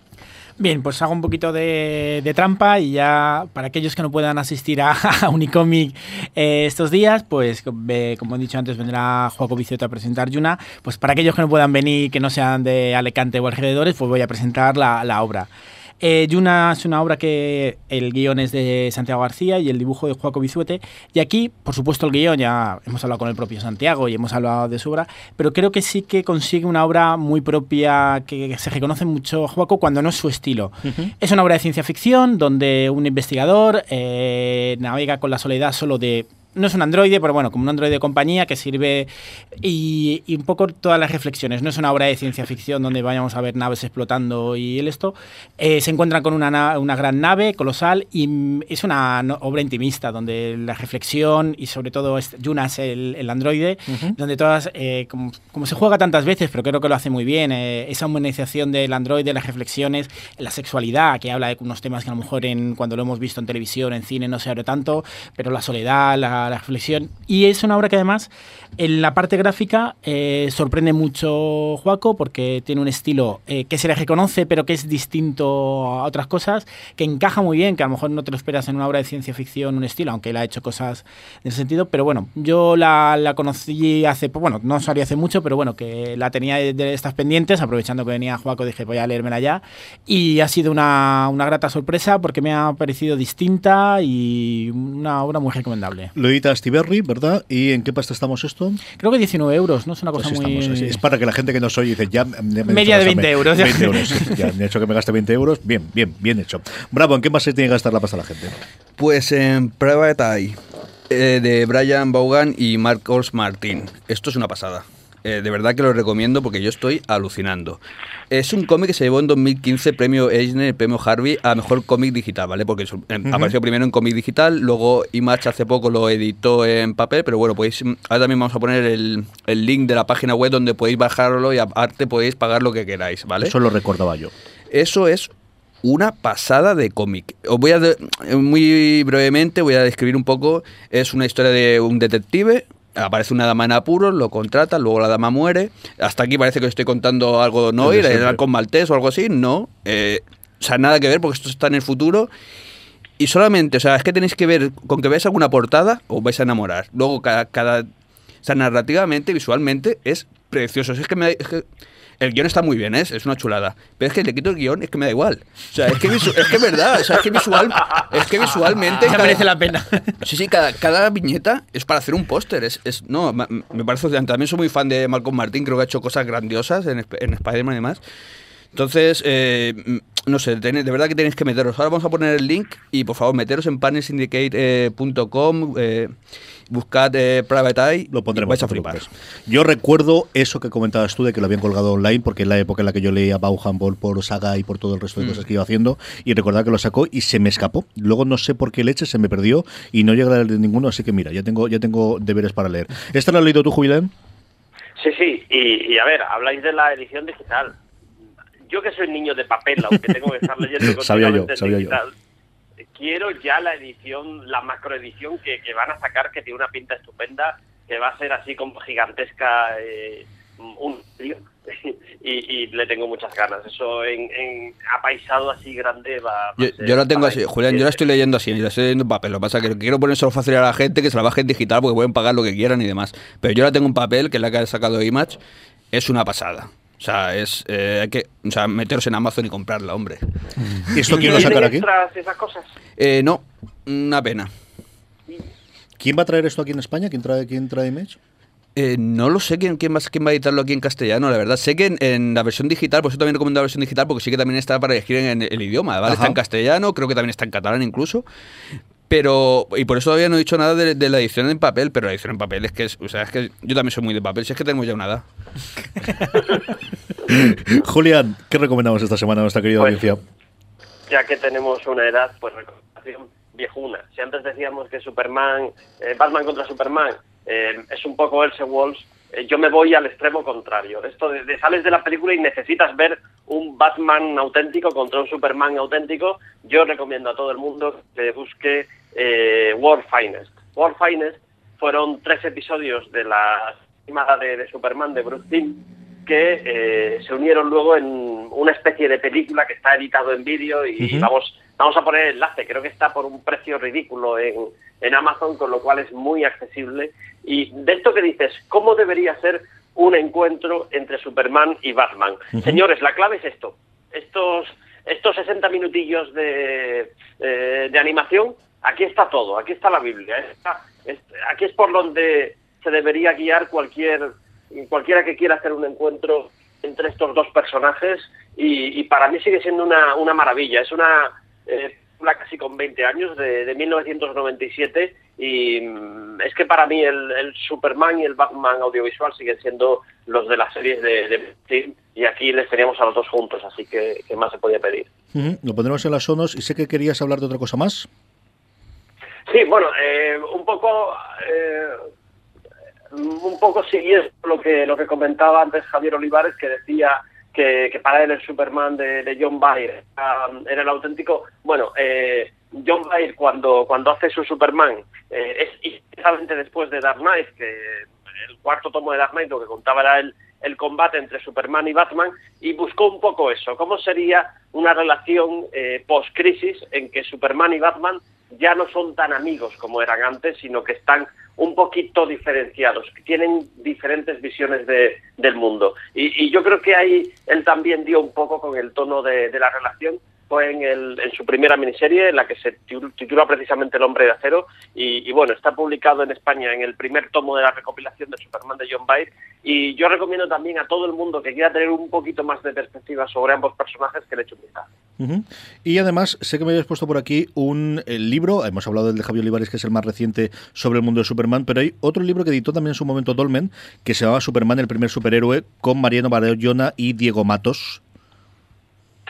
Speaker 4: Bien, pues hago un poquito de, trampa y ya para aquellos que no puedan asistir a, [LAUGHS] a Unicomic eh, estos días, pues como he dicho antes, vendrá Juaco Vicioto a presentar Yuna. Pues para aquellos que no puedan venir, que no sean de Alicante o alrededores, pues voy a presentar la obra. Eh, Yuna es una obra que el guion es de Santiago García y el dibujo de Juaco Bizuete. Y aquí, por supuesto, el guion, ya hemos hablado con el propio Santiago y hemos hablado de su obra, pero creo que sí que consigue una obra muy propia, que se reconoce mucho Juaco cuando no es su estilo. Es una obra de ciencia ficción donde un investigador eh, navega con la soledad solo de no es un androide, pero bueno, como un androide de compañía que sirve y, y un poco todas las reflexiones. No es una obra de ciencia ficción donde vayamos a ver naves explotando y el esto. Eh, se encuentran con una, na- una gran nave colosal y es una no- obra intimista donde la reflexión y sobre todo es Yunas, el, el androide, donde todas, eh, como, como se juega tantas veces, pero creo que lo hace muy bien, eh, esa humanización del androide, las reflexiones, la sexualidad, que habla de unos temas que a lo mejor en, cuando lo hemos visto en televisión, en cine, no se abre tanto, pero la soledad, la, la reflexión. Y es una obra que además en la parte gráfica eh, sorprende mucho Juaco porque tiene un estilo eh, que se le reconoce, pero que es distinto a otras cosas, que encaja muy bien, que a lo mejor no te lo esperas en una obra de ciencia ficción, un estilo, aunque él ha hecho cosas en ese sentido. Pero bueno, yo la, la conocí hace, bueno, no sabía hace mucho, pero bueno, que la tenía de, de estas pendientes, aprovechando que venía Juaco, dije, voy a leérmela ya. Y ha sido una, una grata sorpresa porque me ha parecido distinta y una obra muy recomendable.
Speaker 1: Lo edita Stiberri, ¿verdad? ¿Y en qué pasta estamos esto?
Speaker 4: Creo que 19 euros, ¿no? Es una cosa
Speaker 1: Pues
Speaker 4: muy...
Speaker 1: estamos. Es para que la gente que nos oye dice, ya me-
Speaker 4: Media de 20
Speaker 1: gastarme
Speaker 4: euros, ya.
Speaker 1: 20 euros, sí, ya me he hecho que me gaste 20 euros. Bien, bien, bien hecho. Bravo, ¿en qué más se tiene que gastar la pasta la gente?
Speaker 3: Pues en Private Eye, eh, de Brian Vaughan y Marcos Martín. Esto es una pasada. Eh, de verdad que lo recomiendo porque yo estoy alucinando. Es un cómic que se llevó en 2015 premio Eisner, premio Harvey a mejor cómic digital, ¿vale? Porque su- em,
Speaker 7: Ujú.
Speaker 3: apareció primero en cómic digital, luego Image hace poco lo editó en papel, pero bueno, podéis, ahora también vamos a poner el, el link de la página web donde podéis bajarlo y aparte podéis pagar lo que queráis, ¿vale?
Speaker 1: Eso lo recordaba yo.
Speaker 3: Eso es una pasada de cómic. Os voy a, de- muy brevemente, voy a describir un poco. Es una historia de un detective. Aparece una dama en apuros, lo contrata, luego la dama muere. Hasta aquí parece que estoy contando algo, ¿no? Ir con maltés o algo así. No. Eh, o sea, nada que ver porque esto está en el futuro. Y solamente, o sea, es que tenéis que ver, con que veáis alguna portada, os vais a enamorar. Luego, cada. cada o sea, narrativamente, visualmente, es precioso. Es que, me, es que el guion está muy bien, ¿eh? es una chulada. Pero es que le quito el guion, es que me da igual. O sea, es que, es que es verdad, o sea, es que, visual, es que visualmente.
Speaker 4: Ya merece la pena.
Speaker 3: Sí, sí, cada, cada viñeta es para hacer un póster. Es, es, no, me parece. También soy muy fan de Malcolm Martin, creo que ha hecho cosas grandiosas en, en Spider-Man y demás. Entonces, eh, no sé, de verdad que tenéis que meteros. Ahora vamos a poner el link y por favor meteros en panelsyndicate.com, eh, buscad eh, Private Eye,
Speaker 1: Lo pondremos.
Speaker 3: vais a flipar.
Speaker 1: Yo recuerdo eso que comentabas tú de que lo habían colgado online, porque en la época en la que yo leía Bauhan Ball por Saga y por todo el resto de
Speaker 3: Mm.
Speaker 1: cosas que iba haciendo, y recordaba que lo sacó y se me escapó. Luego no sé por qué leche se me perdió y no llegué a leer ninguno, así que mira, ya tengo, ya tengo deberes para leer. ¿Esta la has leído tú, Jubilán?
Speaker 2: Sí, sí, y, y a ver, habláis de la edición digital. Yo que soy niño de papel, aunque tengo que estar leyendo [LAUGHS]
Speaker 1: Sabía yo, sabía yo.
Speaker 2: digital, quiero ya la edición, la macroedición que, que van a sacar, que tiene una pinta estupenda, que va a ser así como gigantesca, eh, un [LAUGHS] y, y le tengo muchas ganas. Eso en, en apaisado así grande va, va
Speaker 3: Yo,
Speaker 2: ser
Speaker 3: yo la tengo así. Julián, yo la estoy leyendo así, la estoy leyendo en papel. Lo que pasa es que quiero ponérselo fácil a la gente, que se la baje en digital porque pueden pagar lo que quieran y demás. Pero yo la tengo en papel, que es la que ha sacado Image, es una pasada. O sea, es eh, hay que o sea, meteros en Amazon y comprarla, hombre.
Speaker 1: ¿Y esto quién lo
Speaker 2: ¿Tiene
Speaker 1: sacará aquí?
Speaker 2: esas cosas?
Speaker 3: Eh, no, una pena.
Speaker 1: ¿Quién va a traer esto aquí en España? ¿Quién trae, quién trae Image?
Speaker 3: Eh, no lo sé quién, quién, va, quién va a editarlo aquí en castellano, la verdad. Sé que en, en la versión digital, por eso también recomiendo la versión digital, porque sí que también está para elegir en el, idioma, ¿vale?
Speaker 1: Ajá.
Speaker 3: Está en castellano, creo que también está en catalán incluso. Pero, y por eso todavía no he dicho nada de, de la edición en papel, pero la edición en papel es que, es, o sea, es que yo también soy muy de papel, si es que tenemos ya una edad. [LAUGHS]
Speaker 1: Julián, ¿qué recomendamos esta semana a nuestra querida
Speaker 2: Pues,
Speaker 1: audiencia?
Speaker 2: ya que tenemos una edad, pues recomendación viejuna. Si antes decíamos que Superman, eh, Batman contra Superman eh, es un poco Elseworlds, eh, yo me voy al extremo contrario. Esto de, de sales de la película y necesitas ver un Batman auténtico contra un Superman auténtico, yo recomiendo a todo el mundo que busque eh, World Finest. World Finest fueron tres episodios de la animada de, de Superman de Bruce Timm que eh, se unieron luego en una especie de película que está editado en vídeo y vamos vamos a poner el enlace, creo que está por un precio ridículo en, en Amazon, con lo cual es muy accesible. Y de esto que dices, ¿cómo debería ser un encuentro entre Superman y Batman? Señores, la clave es esto. Estos, estos 60 minutillos de, eh, de animación, aquí está todo, aquí está la Biblia. Es- aquí es por donde se debería guiar cualquier cualquiera que quiera hacer un encuentro entre estos dos personajes y, para mí sigue siendo una, una maravilla. Es una eh, casi con 20 años, de, de 1997, y mm, es que para mí el, Superman y el Batman audiovisual siguen siendo los de las series de, de y aquí les teníamos a los dos juntos, así que ¿qué más se podía pedir?
Speaker 1: Ujú, Lo pondremos en las sonos y sé que querías hablar de otra cosa más.
Speaker 2: Sí, bueno, eh, un poco, eh, un poco siguiendo lo que lo que comentaba antes Javier Olivares, que decía que, que para él el Superman de, John Byrne era, el auténtico. Bueno, eh, John Byrne cuando cuando hace su Superman eh, es inmediatamente después de Dark Knight, que el cuarto tomo de Dark Knight lo que contaba era el el combate entre Superman y Batman y buscó un poco eso, cómo sería una relación eh, post-crisis en que Superman y Batman ya no son tan amigos como eran antes, sino que están un poquito diferenciados, tienen diferentes visiones de- del mundo. Y, y yo creo que ahí él también dio un poco con el tono de la relación, en, su primera miniserie, en la que se titu- titula precisamente El hombre de acero, y, bueno, está publicado en España en el primer tomo de la recopilación de Superman de John Byrne, y yo recomiendo también a todo el mundo que quiera tener un poquito más de perspectiva sobre ambos personajes que le eche un vistazo.
Speaker 1: Y además, sé que me habías puesto por aquí un libro, hemos hablado del de Javier Olivares, que es el más reciente sobre el mundo de Superman, pero hay otro libro que editó también en su momento Dolmen, que se llama Superman, el primer superhéroe, con Mariano Bayona y Diego Matos.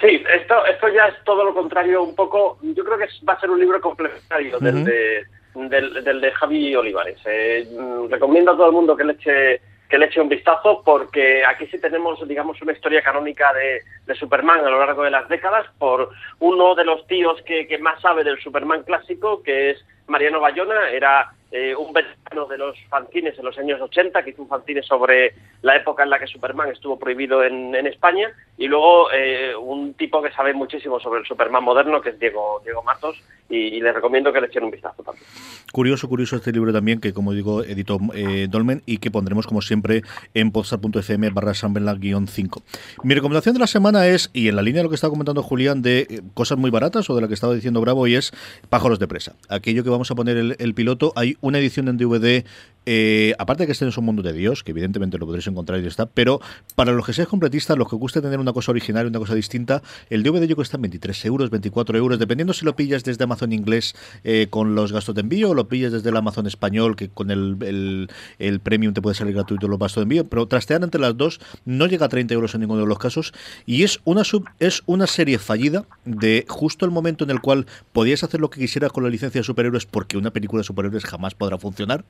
Speaker 2: Sí, esto, esto ya es todo lo contrario un poco. Yo creo que es- va a ser un libro complementario del, de, del, del de Javi Olivares. Eh, mm, recomiendo a todo el mundo que le eche que le eche un vistazo porque aquí sí tenemos, digamos, una historia canónica de, de Superman a lo largo de las décadas por uno de los tíos que, que más sabe del Superman clásico, que es Mariano Bayona, era eh, un veterano de los fanzines en los años 80, que hizo un fanzine sobre la época en la que Superman estuvo prohibido en, España, y luego eh, un tipo que sabe muchísimo sobre el Superman moderno, que es Diego, Diego Matos, y, y les recomiendo que le echen un vistazo también.
Speaker 1: Curioso, curioso este libro también, que como digo, editó eh, Dolmen y que pondremos como siempre en podstar.fm barra guion 5. Mi recomendación de la semana es, y en la línea de lo que estaba comentando Julián, de cosas muy baratas o de lo que estaba diciendo Bravo, y es pájaros de presa. Aquello que vamos a poner el, el piloto. Hay una edición en DVD eh, aparte de que este es un mundo de Dios, que evidentemente lo podréis encontrar y está, pero para los que seáis completistas, los que guste tener una cosa original y una cosa distinta, el DVD yo cuesta 23 euros, 24 euros, dependiendo si lo pillas desde Amazon inglés eh, con los gastos de envío o lo pillas desde el Amazon español, que con el, el, el premium te puede salir gratuito los gastos de envío, pero trastear entre las dos no llega a 30 euros en ninguno de los casos y es una, sub, es una serie fallida de justo el momento en el cual podías hacer lo que quisieras con la licencia de superhéroes porque una película de superhéroes jamás podrá funcionar,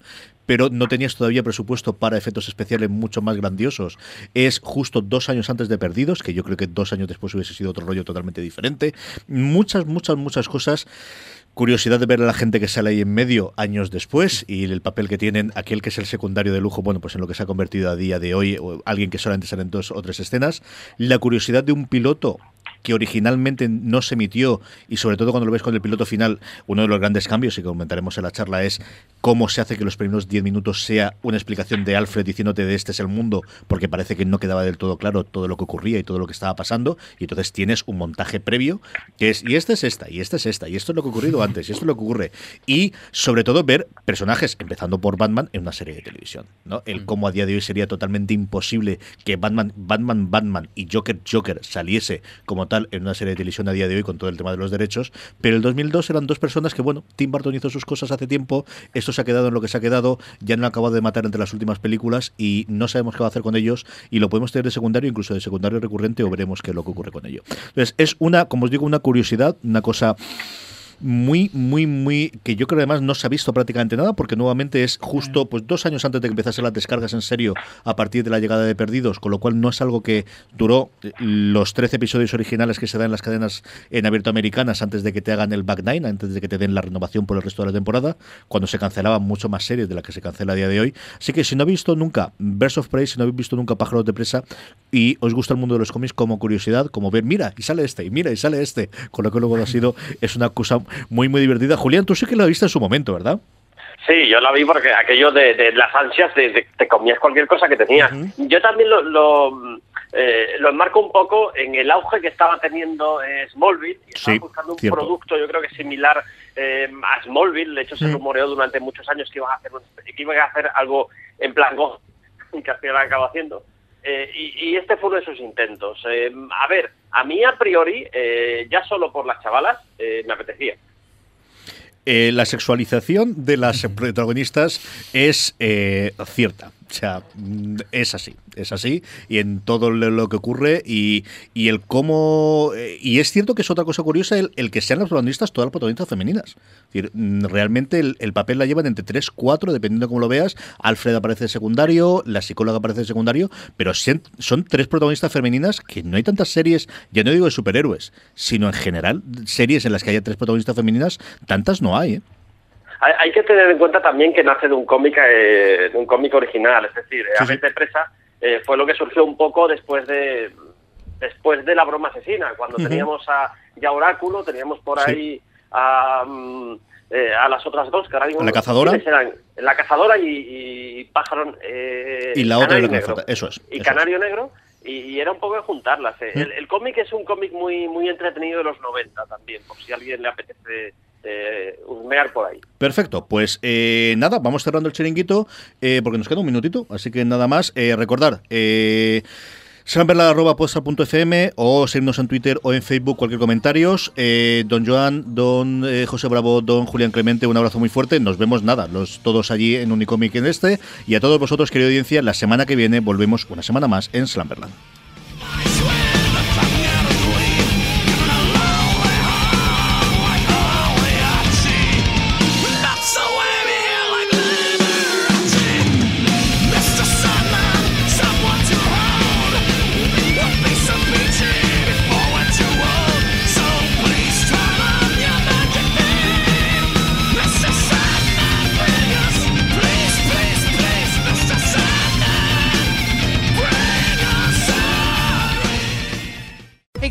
Speaker 1: pero no tenías todavía presupuesto para efectos especiales mucho más grandiosos. Es justo dos años antes de Perdidos, que yo creo que dos años después hubiese sido otro rollo totalmente diferente. Muchas, muchas, muchas cosas curiosidad de ver a la gente que sale ahí en medio años después y el papel que tienen aquel que es el secundario de lujo, bueno, pues en lo que se ha convertido a día de hoy, o alguien que solamente sale en dos o tres escenas, la curiosidad de un piloto que originalmente no se emitió y sobre todo cuando lo ves con el piloto final, uno de los grandes cambios y que comentaremos en la charla es cómo se hace que los primeros 10 minutos sea una explicación de Alfred diciéndote de este es el mundo, porque parece que no quedaba del todo claro todo lo que ocurría y todo lo que estaba pasando, y entonces tienes un montaje previo que es, y esta es esta, y esta es esta, y esto es lo que ha ocurrido antes, y esto es lo que ocurre, y sobre todo ver personajes, empezando por Batman, en una serie de televisión, ¿no? El cómo a día de hoy sería totalmente imposible que Batman, Batman, Batman y Joker, Joker saliese como tal en una serie de televisión a día de hoy con todo el tema de los derechos, pero el 2002 eran dos personas que, bueno, Tim Burton hizo sus cosas hace tiempo, esto se ha quedado en lo que se ha quedado, ya no ha acabado de matar entre las últimas películas y no sabemos qué va a hacer con ellos y lo podemos tener de secundario, incluso de secundario recurrente o veremos qué es lo que ocurre con ello. Entonces, es una, como os digo, una curiosidad, una cosa muy, muy, muy. que yo creo además no se ha visto prácticamente nada, porque nuevamente es justo pues dos años antes de que empezase las descargas en serio a partir de la llegada de Perdidos, con lo cual no es algo que duró eh, los 13 episodios originales que se dan en las cadenas en abierto americanas antes de que te hagan el back nine, antes de que te den la renovación por el resto de la temporada, cuando se cancelaban mucho más series de las que se cancela a día de hoy. Así que si no habéis visto nunca Birds of Prey, si no habéis visto nunca Pájaros de Presa y os gusta el mundo de los cómics como curiosidad, como ver, mira, y sale este, y mira, y sale este, con lo que luego ha sido, es una cosa muy, muy divertida. Julián, tú sí que lo viste en su momento, ¿verdad?
Speaker 2: Sí, yo la vi porque aquello de, de las ansias de, de- te comías cualquier cosa que tenías. Yo también lo, lo, eh, lo enmarco un poco en el auge que estaba teniendo eh, Smallville. Y estaba
Speaker 1: Sí,
Speaker 2: buscando un
Speaker 1: cierto.
Speaker 2: producto, yo creo que similar eh, a Smallville. De hecho, se rumoreó durante muchos años que iban a hacer, que iban a hacer algo en plan Go, [LAUGHS] que al final acaba haciendo. Eh, y, este fue uno de sus intentos. Eh, a ver, a mí a priori, eh, ya solo por las chavalas, eh, me apetecía.
Speaker 1: Eh, la sexualización de las protagonistas es cierta. O sea, es así, es así, y en todo lo que ocurre, y, y el cómo. eh, y es cierto que es otra cosa curiosa el, el que sean las protagonistas, todas las protagonistas femeninas. Es decir, mm, realmente el, el papel la llevan entre 3, 4, dependiendo de cómo lo veas. Alfred aparece de secundario, la psicóloga aparece de secundario, pero son tres protagonistas femeninas que no hay tantas series, ya no digo de superhéroes, sino en general, series en las que haya tres protagonistas femeninas, tantas no hay, ¿eh?
Speaker 2: Hay, hay que tener en cuenta también que nace de un cómic eh, de un cómic original, es decir,
Speaker 1: Sí,
Speaker 2: A Mente Presa eh, fue lo que surgió un poco después de después de la broma asesina, cuando teníamos a ya Oráculo, teníamos por
Speaker 1: Sí.
Speaker 2: ahí a, mm, eh, a las otras dos, que ahora mismo
Speaker 1: ¿La cazadora?
Speaker 2: La cazadora y, y Pájaro eh,
Speaker 1: Y la otra
Speaker 2: Canario Negro.
Speaker 1: eso es,
Speaker 2: Y
Speaker 1: eso
Speaker 2: Canario Negro. Y, era un poco de juntarlas. eh. El, el cómic es un cómic muy muy entretenido de los 90 también, por si a alguien le apetece eh, por ahí.
Speaker 1: Perfecto, pues eh, nada, vamos cerrando el chiringuito eh, porque nos queda un minutito, así que nada más. Eh, recordar, eh, samberla.postal.fm o seguirnos en Twitter o en Facebook, cualquier comentario. Eh, don Joan, don eh, José Bravo, don Julián Clemente, un abrazo muy fuerte. Nos vemos nada, los todos allí en Unicomic en este. Y a todos vosotros, querida audiencia, la semana que viene volvemos una semana más en Slamberland.